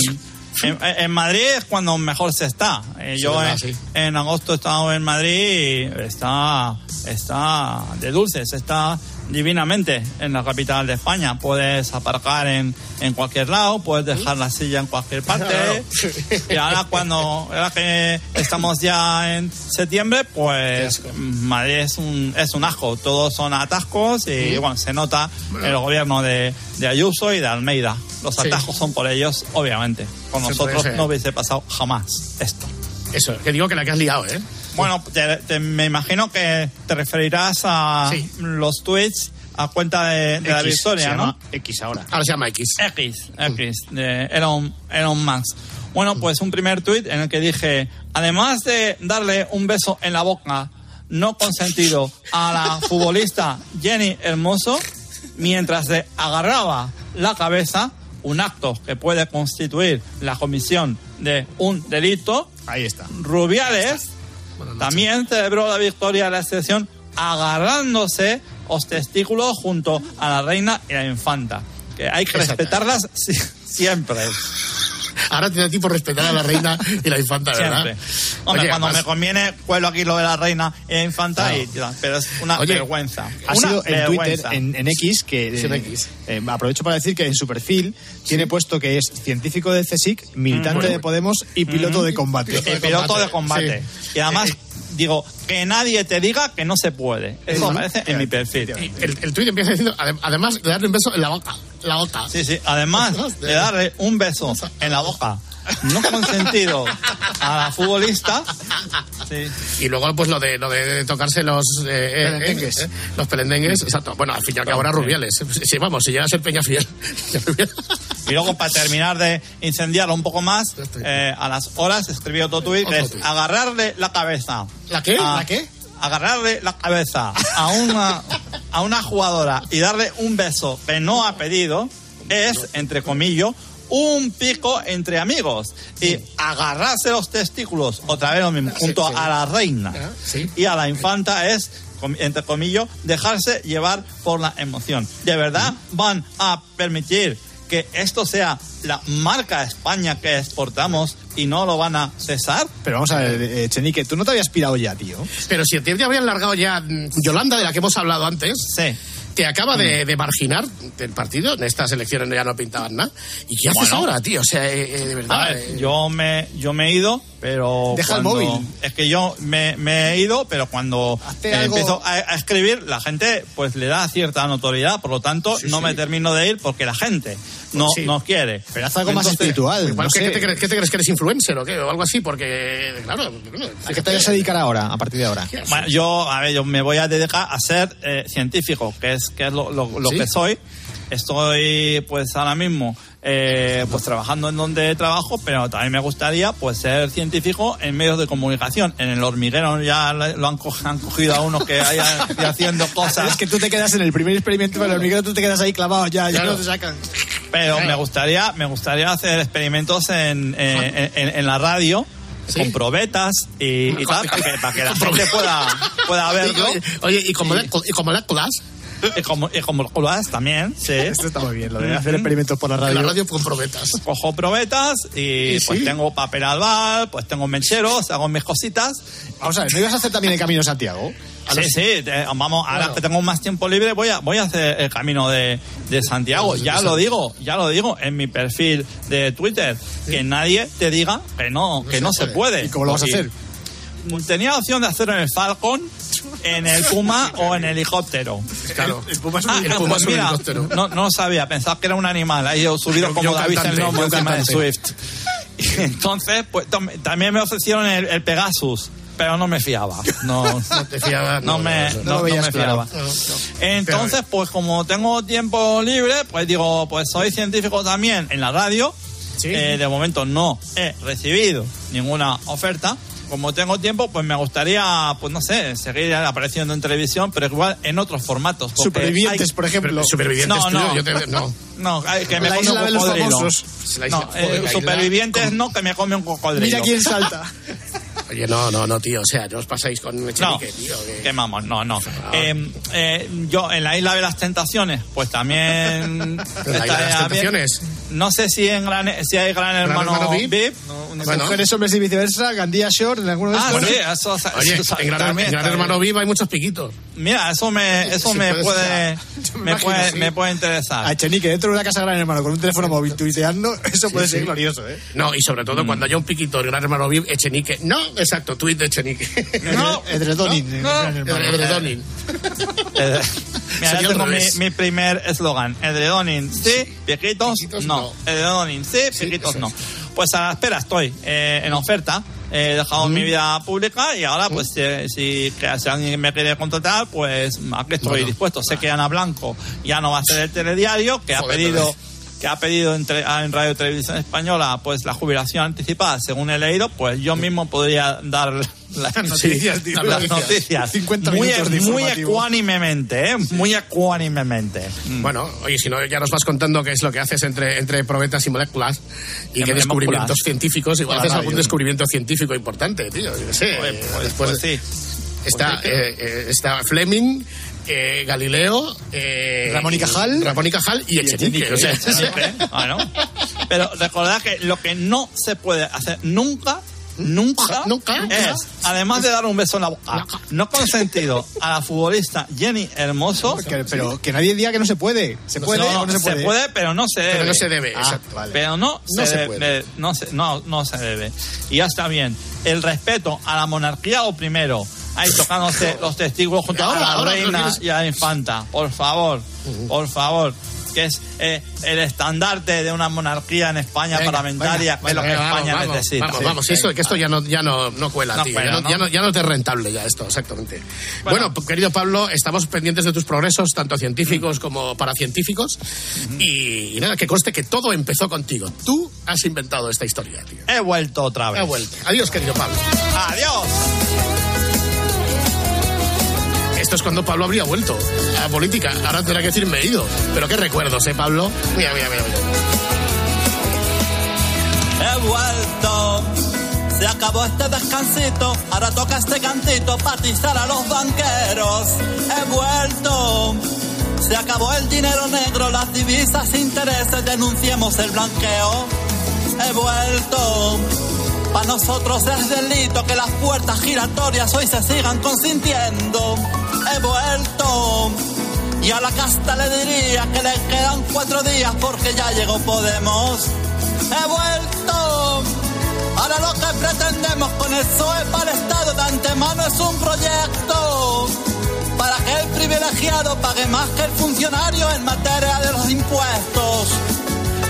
en- en Madrid es cuando mejor se está. Eh, Sí, yo verdad, en, sí. en agosto he estado en Madrid y está, está de dulces, está divinamente en la capital de España. Puedes aparcar en, en cualquier lado, puedes dejar la silla en cualquier parte. <laughs> Y ahora cuando ahora que estamos ya en septiembre, pues Madrid es un, es un asco. Todos son atascos y bueno, se nota el gobierno de, de Ayuso y de Almeida. Los Sí. atajos son por ellos, obviamente. Con Sí, nosotros no hubiese pasado jamás esto. Eso, que digo que la que has liado, ¿eh? Bueno, te- te- me imagino que te referirás a Sí. los tweets a cuenta de, de la victoria, se ¿no? llama X ahora. Ahora se llama X. X, X, de Elon, Elon Musk. Bueno, pues un primer tuit en el que dije, además de darle un beso en la boca no consentido a la <laughs> futbolista Jenny Hermoso, mientras le agarraba la cabeza, un acto que puede constituir la comisión de un delito, Ahí está. Rubiales también celebró la victoria de la selección agarrándose los testículos junto a la reina y la infanta. Que hay que respetarlas si- siempre. Ahora tiene tiempo respetar a la reina y la infanta, ¿verdad? Siempre. Hombre, Oye, cuando además- me conviene, cuelo aquí lo de la reina y la infanta, Claro. y, pero es una Oye, vergüenza. Ha Una sido en Twitter, en, en X, que Sí, en eh, X. eh, aprovecho para decir que en su perfil tiene puesto que es científico de CSIC, militante de Podemos y piloto de combate. Piloto de combate. Y además, Eh, digo, que nadie te diga que no se puede. Eso aparece en mi perfil. El, el tuit empieza diciendo, adem- además de darle un beso en la boca. La boca. Sí, sí. Además de darle un beso en la boca no consentido a la futbolista, sí. Y luego, pues lo de, lo de tocarse los eh, eh, Pelendengues. eh, los pelendengues. Exacto. Bueno, al fin y al cabo, ahora Rubiales. Sí, vamos, si llega a ser Peñafiel. <laughs> Y luego, para terminar de incendiarlo un poco más, eh, a las horas escribí otro tuit es agarrarle la cabeza. ¿La qué? a- ¿La qué? Agarrarle la cabeza a una, a una jugadora y darle un beso que no ha pedido es, entre comillas, un pico entre amigos. Y agarrarse los testículos, otra vez lo mismo, junto sí. a la reina Ah, sí. y a la infanta es, com- entre comillas, dejarse llevar por la emoción. ¿De verdad van a permitir que esto sea la marca España que exportamos y no lo van a cesar? Pero vamos a ver, eh, Chenique, tú no te habías pirado ya, tío. Pero si te habían largado ya mm, Yolanda, de la que hemos hablado antes, Sí. Te acaba de, de marginar del partido. En estas elecciones ya no pintaban nada. ¿Y qué haces Bueno. ahora, tío? O sea, eh, eh, de verdad. A ver, eh, yo me, yo me he ido, pero. Deja el móvil. Es que yo me, me he ido, pero cuando eh, algo- empiezo a, a escribir, la gente pues le da cierta notoriedad, por lo tanto, Sí, no sí. me termino de ir porque la gente no, Sí. no quiere. Pero haz algo más Entonces, espiritual. igual, no ¿qué, te crees, qué te crees que eres influencer o qué? O algo así, porque, claro. ¿A qué te vas a dedicar ahora, a partir de ahora? Bueno, yo, a ver, yo me voy a dedicar a ser eh, científico, que es, que es lo, lo- lo ¿Sí? que soy. Estoy, pues, ahora mismo, eh, pues, trabajando en donde trabajo, pero también me gustaría, pues, ser científico en medios de comunicación. En el hormiguero ya lo han, co- han cogido a uno que haya haciendo cosas. Es que tú te quedas en el primer experimento del hormiguero, tú te quedas ahí clavado ya, ya Claro. no te sacan. Pero me gustaría, me gustaría hacer experimentos en, en, en la radio. ¿Sí? Con probetas y, y tal, para que, para que la gente pueda, pueda verlo. Oye, oye, ¿y con, molec- y con moléculas? Y como, y como moléculas también, sí. <laughs> Esto está muy bien, lo de hacer experimentos por la radio. la radio con probetas. Cojo probetas y Y pues sí. tengo papel albal, pues tengo mecheros, hago mis cositas. Vamos a ver, ¿no ibas a hacer también el Camino de Santiago? Sí, sí, te- vamos, ahora que tengo más tiempo libre voy a, voy a hacer el camino de, de Santiago. Ya lo digo, ya lo digo en mi perfil de Twitter. Que nadie te diga que no, que se no se puede. puede. ¿Y cómo lo vas a hacer? Tenía opción de hacerlo en el Falcon, en el Puma o en el helicóptero. Claro. El Puma es un Ah, el no, Puma pues mira, helicóptero. no, no lo sabía, pensaba que era un animal, ahí he subido Yo- como yo David cantante, el yo encima de. Swift. <laughs> Y entonces, pues tam- también me ofrecieron el, el Pegasus, pero no me fiaba. No, <laughs> No te fiabas. no me, no, no, no no me claro. fiaba. Entonces, pues como tengo tiempo libre, pues digo, pues soy científico también en la radio Eh, de momento no he recibido ninguna oferta. Como tengo tiempo, pues me gustaría, pues no sé, seguir apareciendo en televisión, pero igual en otros formatos. Supervivientes, hay- por ejemplo. Supervivientes, No, no. yo te- no. <laughs> No, que me La come isla un de los famosos. La isla- No, joder, eh, isla supervivientes no, que me come un cocodrilo. Mira quién salta. <laughs> Oye, no, no, no, tío. O sea, no os pasáis con No, Echenique, tío. que- que vamos, no, no. Eh, eh, yo en la isla de las tentaciones, pues también. <laughs> la isla de las tentaciones. No sé si en gran, si hay gran hermano, hermano VIP. VIP? Bueno. Mujeres, hombres y viceversa, Gandía Shore, en alguno de Ah, estos. sí, eso, Oye, eso en Gran, también en Gran. Hermano Viva hay muchos piquitos. Mira, eso me, <laughs> eso me puede <laughs> me puede, me puede interesar. A Echenique dentro de una casa gran hermano con un teléfono móvil tuiteando, eso puede ser glorioso, ¿eh? No, y sobre Mm. todo cuando haya un piquito en Gran Hermano Viva, Echenique. No, exacto, tuit de Echenique. No, Edredonin. Edredonin. Eh, Mira, <laughs> yo tengo mi, revés. mi primer eslogan. Edredonin, sí, piquitos, Piquitos, no. no. Edredonin, sí, piquitos, no. Pues a la espera estoy eh, en oferta. He dejado mi vida pública y ahora, pues, eh, si, que si alguien me quiere contratar, pues aquí estoy Bueno, dispuesto. Sé que Ana Blanco ya no va a ser el telediario, que ha pedido que ha pedido en, en Radio Televisión Española pues la jubilación anticipada según he leído pues yo mismo podría dar <laughs> las <laughs> noticias, tío. las noticias 50 muy, muy ecuánimemente ¿eh? muy ecuánimemente. Bueno, oye, si no, ya nos vas contando qué es lo que haces entre, entre probetas y moléculas y qué descubrimientos moléculas. científicos. Igual haces algún descubrimiento científico importante, tío. Yo qué sé. Pues, pues, Después pues sí está, eh, eh, está Fleming, eh, Galileo, eh, Ramón y Cajal. Ramón y Cajal y Echenique. O sea, Echenique, <laughs> bueno. pero recordad que lo que no se puede hacer nunca Nunca, Nunca. es, además de dar un beso en la boca, no consentido a la futbolista Jenny Hermoso. Pero que nadie diga que no se puede. ¿Se puede No, o no se puede? pero no se debe. Pero no se debe, Ah, exacto. vale. Pero no, No se, se debe- puede. no, se, no, no se debe. Y ya está bien. El respeto a la monarquía o primero. Ahí tocándose los testículos junto Ahora, a la ahora, reina y a la infanta. Por favor, por favor. Que es eh, el estandarte de una monarquía en España Venga, parlamentaria, venga, es lo que venga, España vamos, necesita. Vamos, vamos, sí. esto, que esto ya no, ya no, no cuela, No tío. cuela, ya, no, ya no- ya no te es rentable ya esto, exactamente. Bueno. Bueno, querido Pablo, estamos pendientes de tus progresos, tanto científicos como paracientíficos. y, y nada, que conste que todo empezó contigo. Tú has inventado esta historia, tío. He vuelto otra vez. Ha vuelto. Adiós, querido Pablo. Adiós. Esto es cuando Pablo habría vuelto a política. Ahora tendrá que decir me he ido. Pero qué recuerdos, ¿eh, Pablo? Mira, mira, mira. mira. He vuelto. Se acabó este descansito, ahora toca este cantito para atizar a los banqueros. He vuelto. Se acabó el dinero negro, las divisas, intereses, denunciemos el blanqueo. He vuelto. Para nosotros es delito que las puertas giratorias hoy se sigan consintiendo. He vuelto. Y a la casta le diría que le quedan cuatro días porque ya llegó Podemos. He vuelto. Ahora lo que pretendemos con el PSOE para el Estado de antemano es un proyecto para que el privilegiado pague más que el funcionario en materia de los impuestos.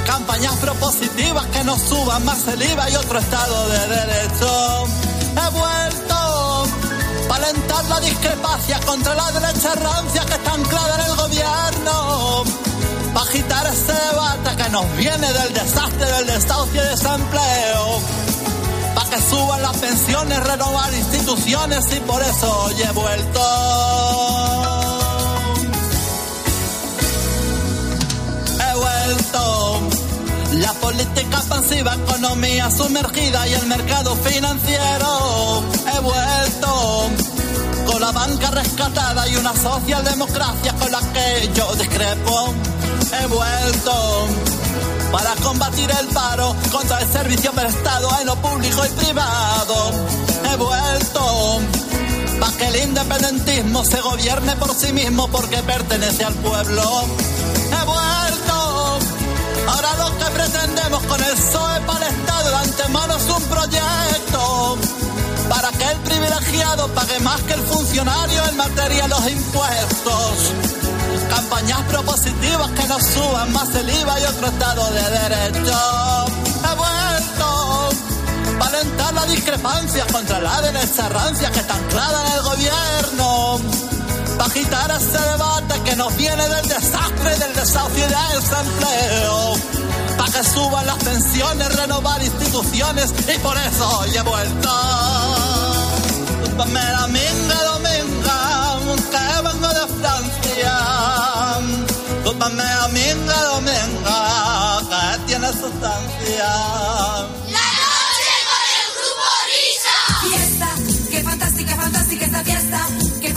Campañas propositivas que nos suban más el IVA y otro Estado de Derecho. He vuelto alentar la discrepancia contra la derecha rancia que está anclada en el gobierno. Para agitar ese debate que nos viene del desastre del desahucio y desempleo. Para que suban las pensiones, renovar instituciones y por eso hoy he vuelto. He vuelto. La política expansiva, economía sumergida y el mercado financiero. He vuelto con la banca rescatada y una socialdemocracia con la que yo discrepo. He vuelto para combatir el paro contra el servicio prestado en lo público y privado. He vuelto para que el independentismo se gobierne por sí mismo porque pertenece al pueblo. He vuelto. Ahora lo que pretendemos con el PSOE para el Estado de antemano es un proyecto para que el privilegiado pague más que el funcionario en materia de los impuestos. Campañas propositivas que nos suban más el IVA y otro Estado de Derecho. He vuelto para alentar la discrepancia contra la rancia que está anclada en el gobierno. Para agitar ese debate que nos viene del desastre, del desahucio y del desempleo. Para que suban las pensiones, renovar instituciones y por eso hoy he vuelto. Dame la minga, dominga, que vengo de Francia. Dame la minga, dominga, que tiene sustancia. La noche con el grupo Risa. Fiesta, qué fantástica, fantástica esta fiesta.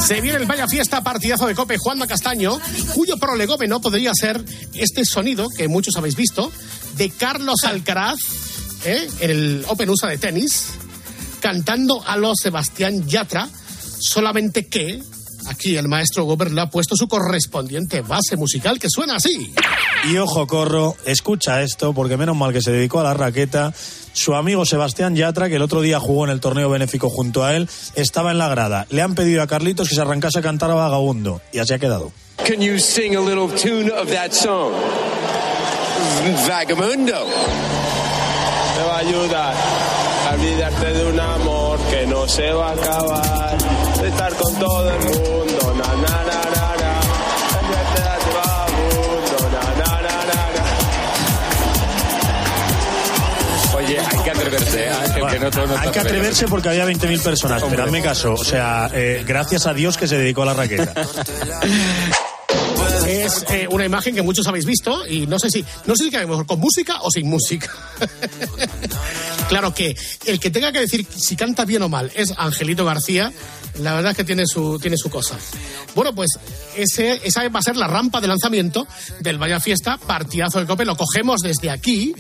Se viene el Vaya Fiesta partidazo de Cope Juanma Castaño, cuyo prolegómeno podría ser este sonido que muchos habéis visto de Carlos Alcaraz ¿eh? en el Open USA de tenis, cantando a los Sebastián Yatra, solamente que aquí el maestro Gober le ha puesto su correspondiente base musical que suena así. Y ojo, Corro, escucha esto, porque menos mal que se dedicó a la raqueta. Su amigo Sebastián Yatra, que el otro día jugó en el torneo benéfico junto a él, estaba en la grada. Le han pedido a Carlitos que se arrancase a cantar a Vagabundo. Y así ha quedado. Can you sing a little tune of that song? Vagamundo. Te va a ayudar a olvidarte de un amor que no se va a acabar. De estar con todo el mundo, na na na atreverse, ¿eh? Ángel, que no todo no Hay que atreverse porque había 20.000 personas, pero hazme caso. O sea, eh, gracias a Dios que se dedicó a la raqueta. Es eh, una imagen que muchos habéis visto y no sé si no sé si queda mejor con música o sin música. <laughs> claro que el que tenga que decir si canta bien o mal es Angelito García. La verdad es que tiene su tiene su cosa. Bueno, pues ese, esa va a ser la rampa de lanzamiento del Vaya Fiesta, partidazo de Cope. Lo cogemos desde aquí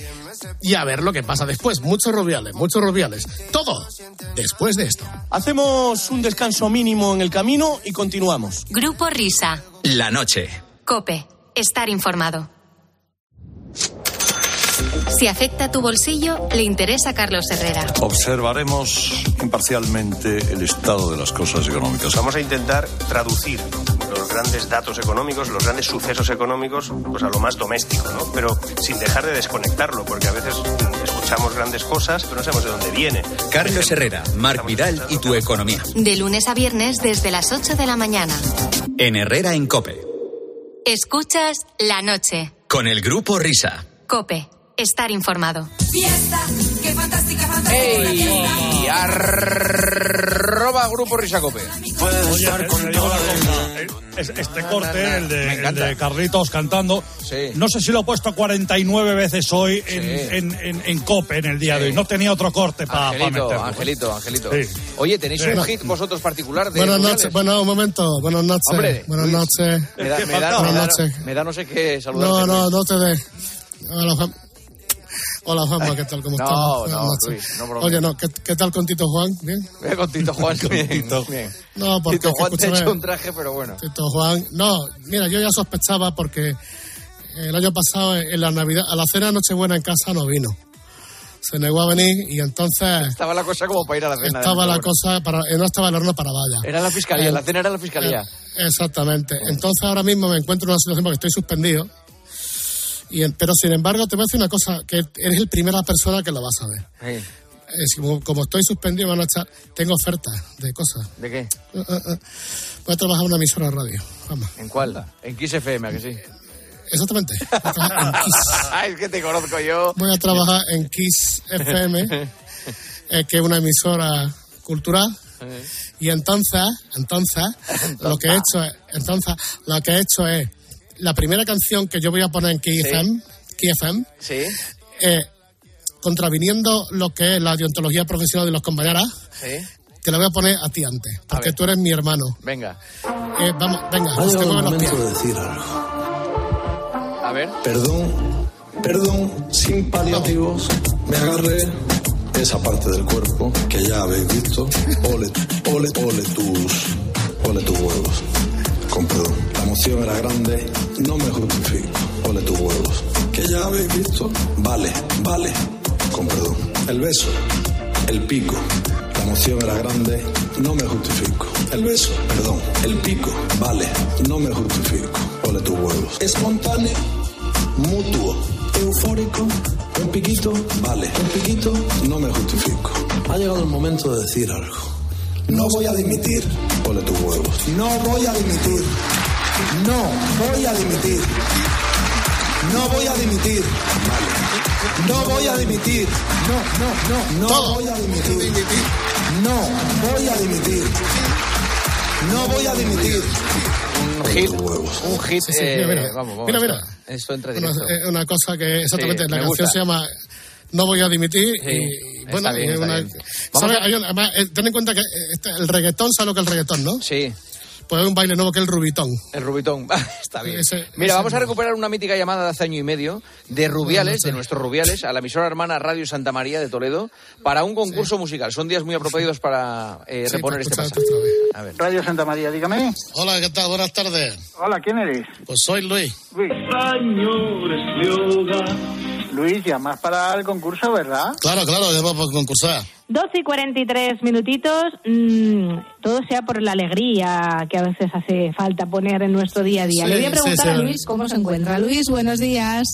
y a ver lo que pasa después. Muchos rubiales, muchos rubiales. Todo después de esto. Hacemos un descanso mínimo en el camino y continuamos. Grupo Risa. La noche. Cope. Estar informado. Si afecta tu bolsillo, le interesa a Carlos Herrera. Observaremos imparcialmente el estado de las cosas económicas. Vamos a intentar traducir grandes datos económicos, los grandes sucesos económicos, pues a lo más doméstico, ¿no? Pero sin dejar de desconectarlo, porque a veces escuchamos grandes cosas, pero no sabemos de dónde viene. Carlos Herrera, Marc Vidal y tu economía. De lunes a viernes desde las 8 de la mañana. En Herrera en Cope. Escuchas la noche. Con el grupo Risa. Cope. Estar informado. Fiesta, qué fantástica, fantástica esta ¡Ey! fiesta. Arroba Grupo Risacope. Oye, Este corte, el de, el de Carlitos cantando, no sé si lo he puesto 49 veces hoy en, en- en- en COPE en el día de hoy. No tenía otro corte para Angelito, meterlo. Angelito, Angelito. Sí. Oye, ¿tenéis Sí. un hit vosotros particular de Buenas noches, bueno, un momento, buenas noches. Hombre, buenas noches. Me da, me da- me da- me da no sé qué saludarte. No, no, no te dé. Hola, Juan. Hola, Juanma, ¿qué tal? ¿Cómo No, estás? no. Luis, no. Oye, no, ¿qué, qué tal con Tito Juan? ¿Bien? Ve con Tito Juan, <laughs> bien, bien. No, porque Tito Juan te hecho un traje, pero bueno. Tito Juan, no, mira, yo ya sospechaba porque el año pasado en la Navidad, a la cena de Nochebuena en casa no vino. Se negó a venir y entonces Estaba la cosa como para ir a la cena. estaba la cosa para, eh, no estaba el horno para vaya. Era la fiscalía, Eh, la cena era la fiscalía. eh, exactamente. Entonces ahora mismo me encuentro en una situación porque estoy suspendido. Y, pero sin embargo te voy a decir una cosa, que eres el primera persona que lo vas a ver. Sí. Es como, como estoy suspendido, van a echar, tengo ofertas de cosas. ¿De qué? Eh, eh, eh. Voy a trabajar en una emisora de radio. Vamos. ¿En cuál? En Kiss FM, ¿a que sí? Exactamente. En Kiss. <laughs> Es que te conozco yo. Voy a trabajar en Kiss FM, <laughs> eh, que es una emisora cultural. Y entonces, entonces, <laughs> lo que he hecho es, entonces, lo que he hecho es, la primera canción que yo voy a poner en KFM, KFM Sí. eh, contraviniendo lo que es la deontología profesional de los compañeros, Sí. te la voy a poner a ti antes, porque tú eres mi hermano. Venga. Eh, vamos, venga, Ha te llegado el momento de decir algo. A ver. Perdón, perdón, sin paliativos, me agarré esa parte del cuerpo que ya habéis visto. Ole, ole, ole tus, ole tus huevos. Con perdón, la emoción era grande, no me justifico. Ole tus huevos. Que ya habéis visto, vale, vale. Con perdón, el beso, el pico. La emoción era grande, no me justifico. El beso, perdón, el pico, vale, no me justifico. Ole tus huevos. Espontáneo, mutuo, eufórico, un piquito, vale, un piquito, no me justifico. Ha llegado el momento de decir algo. No voy a dimitir. Ole tus huevos. No voy a dimitir. No voy a dimitir. No voy a dimitir. No voy a dimitir. No, no, no. No voy a dimitir. No voy a dimitir. No voy a dimitir. Un hit, un hit, Sí, sí, eh, mira, mira. vamos, vamos. Mira, mira. Esto entra Una, directo. eh, una cosa que exactamente Sí, la me canción gusta. se llama No voy a dimitir Sí, y está bueno, bien, es está una- bien. ¿sabes? Vamos a- Hay una- además, eh, ten en cuenta que eh, este- el reggaetón, ¿sabes lo que es el reggaetón, no? Sí. Pues es un baile nuevo que es el rubitón. El Rubitón. <laughs> Está bien. Ese- Mira, ese vamos a recuperar una mítica llamada de hace año y medio de Rubiales, de nuestros Rubiales, a la emisora hermana Radio Santa María de Toledo, para un concurso musical. Son días muy apropiados para eh, Sí, reponer para este pasaje. A ver. Radio Santa María, dígame. Hola, ¿qué tal? Buenas tardes. Hola, ¿quién eres? Pues soy Luis. Luis. Luis, llamas para el concurso, ¿verdad? Claro, claro, ya vamos a concursar. 12 y 43 minutitos, mm, todo sea por la alegría que a veces hace falta poner en nuestro día a día. Sí, Le voy a preguntar sí. a Luis cómo se encuentra. Luis, buenos días.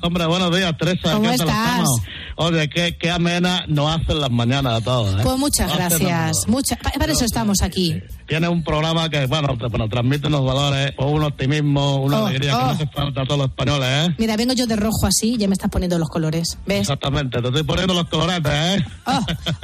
Hombre, buenos días, Teresa. ¿Cómo ¿Qué tal estás? Oye, qué, qué amena nos hacen las mañanas a todos, ¿eh? Pues muchas gracias. Mucha- pa- para eso estamos aquí. Tiene un programa que, bueno, bueno, transmite unos valores, pues un optimismo, una Oh, alegría que oh. no hace falta a todos los españoles, ¿eh? Mira, vengo yo de rojo así, ya me estás poniendo los colores. ¿Ves? Exactamente, te estoy poniendo los coloretes, ¿eh?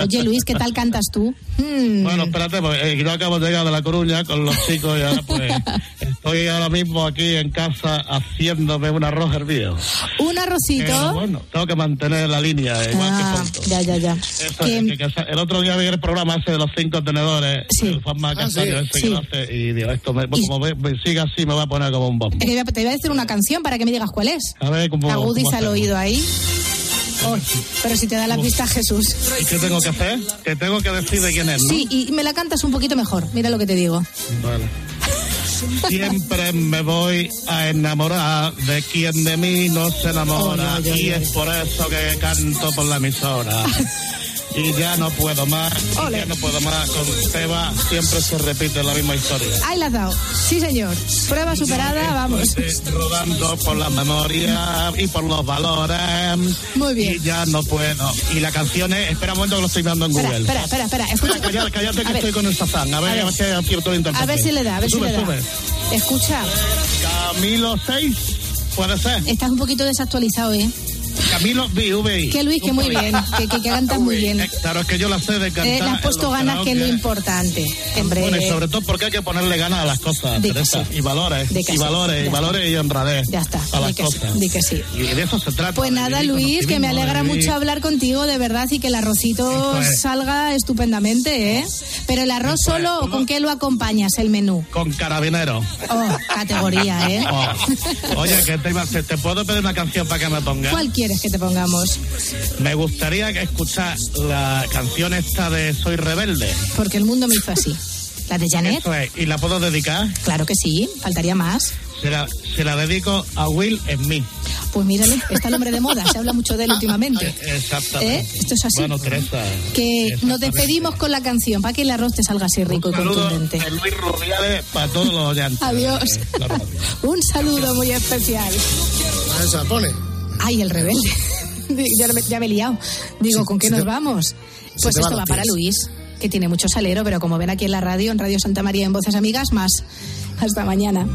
Oye, Luis, ¿qué tal cantas tú? Hmm. Bueno, espérate, porque eh, yo acabo de llegar de La Coruña con los chicos y ahora pues <laughs> estoy ahora mismo aquí en casa haciéndome un arroz hervido. Un arrocito. Bueno, tengo que mantener la línea, Ah, que ya, ya, ya. Eso, Que- que- que esa- el otro día vi el programa ese de los cinco tenedores, el Ah, sí, ese sí. que lo hace, y digo, esto me, como me, me siga así me va a poner como un bombo. Es que te voy a decir una canción para que me digas cuál es. A ver cómo. Agudiza el oído ahí. Oh, pero si te da la pista Jesús. ¿Y qué tengo que hacer? Que tengo que decir de quién es, ¿no? Sí, y me la cantas un poquito mejor. Mira lo que te digo. Vale. Siempre me voy a enamorar de quien de mí no se enamora y es por eso que canto por la emisora. Y ya no puedo más, y ya no puedo más. Con Seba siempre se repite la misma historia. Ahí la has dado. Sí, señor. Prueba superada, vamos. Rodando por la memoria y por los valores. Muy bien. Y ya no puedo. Y la canción es, espera un momento que lo estoy viendo en Google. espera, espera, espera. Escucha. Cállate, cállate que ver. estoy con el sazán. A ver, A ver. si acierto intérprete. A ver si le da, a ver sube, si le da. Sube. Escucha, Camilo 6, puede ser. estás un poquito desactualizado, ¿eh? Camilo VI. Que Luis, que muy bien, que, que, que cantas muy bien. Eh, <laughs> Claro, es que yo la sé de cantar. Eh, le has puesto ganas, que es lo importante. Bueno, y Hombre, sobre todo porque hay que ponerle ganas a las cosas, Teresa. sí. Y valores, y sí. valores, y valores y honradez. ya está. A las sí, cosas. di que sí. Y de eso se trata. Pues nada, vivir Luis, que me alegra mucho hablar contigo, de verdad, y que el arrocito es. salga estupendamente, ¿eh? Pero el arroz solo, ¿o ¿con qué lo acompañas el menú? Con carabinero. Oh, categoría, ¿eh? <laughs> Oh. Oye, que te, iba- te, te puedo pedir una canción para que me pongas. ¿Cuál quieres que te pongamos? Me gustaría que escuchar la canción esta de Soy Rebelde. Porque el mundo me hizo así. ¿La de Janet? Eso es. ¿Y la puedo dedicar? Claro que sí, faltaría más. Se la, se la dedico a Will en mí. Pues mírale, está el hombre de moda, se habla mucho de él últimamente. <laughs> Exactamente. ¿Eh? Esto es así. Bueno, Teresa. Que nos despedimos con la canción para que el arroz te salga así rico y contundente. de Luis Rubiales para todos los oyentes. Adiós. <laughs> Un saludo muy especial. Esa pone. Ay, el rebelde. <laughs> ya, me, ya me he liado. Digo, ¿con qué nos te- vamos? Pues esto va para. Luis, que tiene mucho salero, pero como ven aquí en la radio, en Radio Santa María, en Voces Amigas, más. Hasta mañana.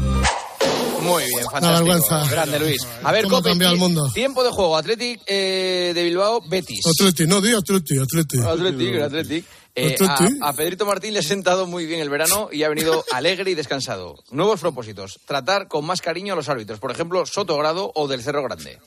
Muy bien, fantástico. vergüenza. Grande Luis. A ver, ¿Cómo cambiado el mundo? Tiempo de juego. Athletic eh, de Bilbao, Betis. Atleti, no, di Atleti, Atleti. Athletic, Athletic. Eh, a, a Pedrito Martín le ha sentado muy bien el verano y ha venido <laughs> alegre y descansado. Nuevos propósitos. Tratar con más cariño a los árbitros. Por ejemplo, Soto Grado o del Cerro Grande.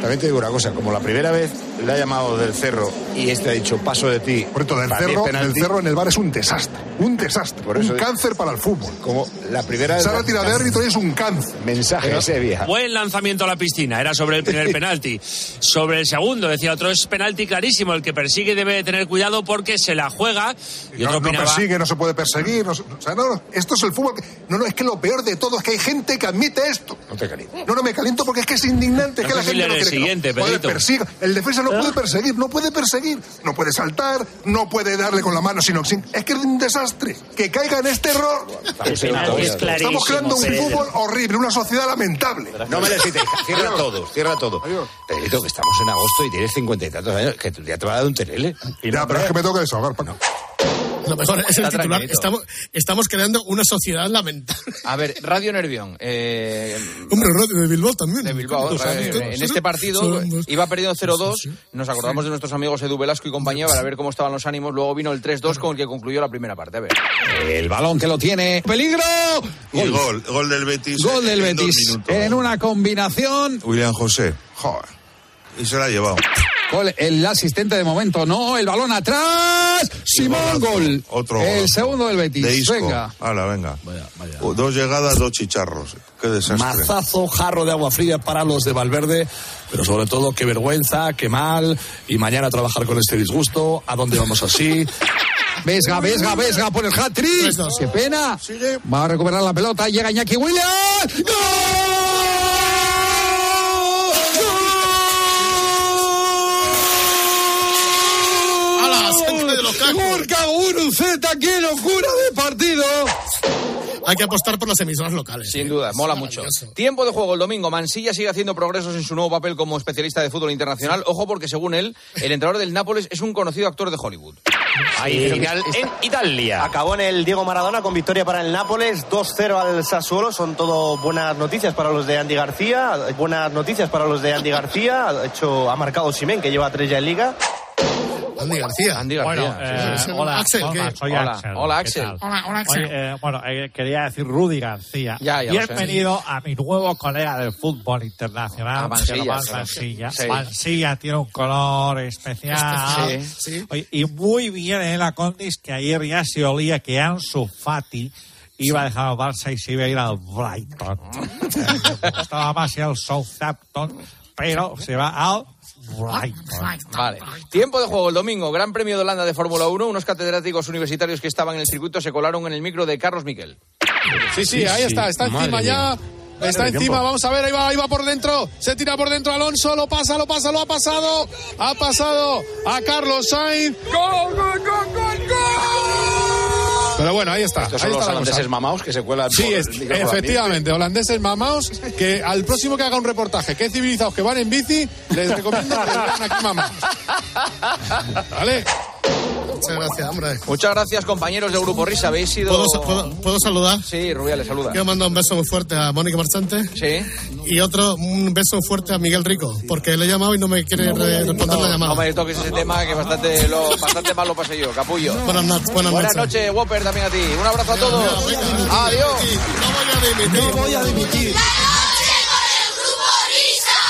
También te digo una cosa, como la primera vez le ha llamado del cerro y este ha dicho paso de ti. Por esto, del cerro, del cerro en el bar es un desastre. Un desastre. Por eso un digo- cáncer para el fútbol. Como la primera vez. Se ha retirado de árbitro y es un cáncer. Mensaje ese vieja. Buen lanzamiento a la piscina, era sobre el primer <laughs> penalti. Sobre el segundo, decía otro, es penalti clarísimo. El que persigue debe de tener cuidado porque se la juega. Y No, otro no persigue, no se puede perseguir. No, o sea, no, no, esto es el fútbol. no, no, es que lo peor de todo es que hay gente que admite esto. No te calientes. No, no, me caliento porque es que es indignante. No que la gente no el siguiente, Pedrito. persiga. El defensa no puede perseguir, no puede perseguir. No puede saltar, no puede darle con la mano, sino sin... Es que es un desastre. Que caiga en este error. Estamos creando un fútbol horrible, una sociedad lamentable. No me necesites, cierra todo, cierra todo. Pedrito, que estamos en agosto y tienes cincuenta y tantos años, que tú ya te va a dar un telele. Ya, pero es que me tengo que desahogar, Paco. Lo mejor es el Está titular. tranquilito. Estamos, estamos creando una sociedad lamentable. A ver, Radio Nervión. eh, Hombre, Radio de Bilbao también. de Bilbao. Dos eh, en este partido Somos- iba perdiendo 0-2. Nos acordamos de nuestros amigos Edu Velasco y compañía para ver cómo estaban los ánimos. Luego vino el 3-2 con el que concluyó la primera parte. A ver. El balón que lo tiene. ¡Peligro! Y gol, gol del Betis. Gol del en Betis. En una combinación. William José. Joder. Y se la ha llevado. Gol, el asistente de momento, no, el balón atrás. Simón, gol. Otro El golazo. segundo del Betis. De Isco. Venga. Hala, venga. Uh, Dos llegadas, dos chicharros. Qué desastre. Mazazo, jarro de agua fría para los de Valverde, pero sobre todo qué vergüenza, qué mal, y mañana a trabajar con este disgusto, ¿a dónde vamos así? <laughs> Vesga, Vesga, Vesga por el hat-trick. Qué pena. Va a recuperar la pelota. Llega Iñaki Williams. ¡Hala! De los cacos! Gorka Z, qué locura de partido. Hay que apostar por las emisoras locales. Sin duda, mola mucho. Tiempo de juego el domingo. Mansilla sigue haciendo progresos en su nuevo papel como especialista de fútbol internacional. Ojo porque según él, el entrenador del Nápoles es un conocido actor de Hollywood. Ahí, final en Italia. Acabó en el Diego Maradona con victoria para el Nápoles, 2-0 al Sassuolo. Son todo buenas noticias para los de Andy García. Buenas noticias para los de Andy García. Ha, hecho, ha marcado Simen, que lleva tres ya en liga. Andy García. Andy García. Bueno, eh, Sí, hola, Axel, hola, ¿qué? soy Hola, Axel. hola, ¿Qué Axel. Hola, hola, Axel. Oye, eh, bueno, eh, quería decir Rudy García. Ya, ya. Bienvenido a mi nuevo colega del fútbol internacional, A Mansilla. Mansilla. Sí. Mansilla tiene un color especial. Sí, sí. Oye, y muy bien en la Condis que ayer ya se olía que Ansu Fati iba a dejar al Barça y se iba a ir al Brighton. <laughs> Estaba más ir al Southampton, pero se va al Vale. Tiempo de juego el domingo. Gran Premio de Holanda de Fórmula 1. Unos catedráticos universitarios que estaban en el circuito se colaron en el micro de Carlos Miquel. Sí, sí, ahí está, está encima ya. Está encima, vamos a ver, ahí va, ahí va por dentro, se tira por dentro Alonso, lo pasa, lo pasa, lo ha pasado, ha pasado a Carlos Sainz. ¡Gol, gol, gol, gol, gol! Pero bueno, ahí está. Estos son está holandeses mamaos que se cuelan. Sí, por es- efectivamente, holandeses mamaos, que al próximo que haga un reportaje, que civilizados que van en bici, les recomiendo que vean aquí mamaos. <laughs> ¿Vale? Muchas gracias, hombre. Muchas gracias, compañeros del Grupo Risa. Habéis sido. ¿Puedo, sa- puedo- puedo saludar? Sí, Rubiales, saluda. Quiero mandar un beso muy fuerte a Mónica Marchante. Sí. Y otro, un beso fuerte a Miguel Rico, porque le he llamado y no me quiere re- responder la No llamada. me toques ese tema que bastante, lo, bastante mal lo pasé yo, capullo. Buenas, noches, buenas, Buenas noches. Whopper, también a ti. Un abrazo a todos. Adiós. No voy a dimitir.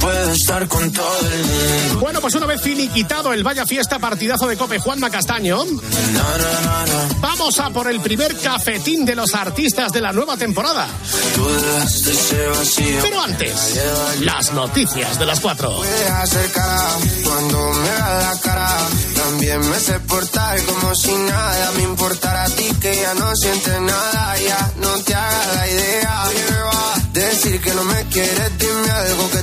Puedes estar con todo el mundo. Bueno, pues una vez finiquitado el Vaya Fiesta partidazo de Cope Juanma Castaño, vamos a por el primer cafetín de los artistas de la nueva temporada. Pero antes, las noticias de las cuatro. Cara cuando me da la cara. También me sé portar como si nada me importara a ti que ya no sientes nada. Ya no te hagas la idea. Decir que no me quieres, dime algo que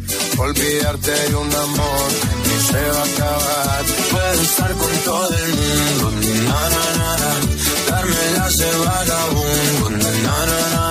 Olvidarte de un amor que se va a acabar. Puedes estar con todo el mundo, na, na, na, na. Darme la de vagabundo, na, na, na,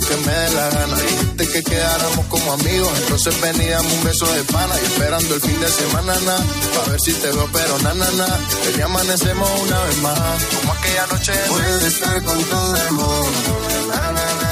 Que me dé la gana. Dijiste que quedáramos como amigos, entonces veníamos un beso de pana. Y esperando el fin de semana, na, pa' ver si te veo, pero na, na, na. Y amanecemos una vez más, como aquella noche. Puedes estar con todo el mundo, na, na,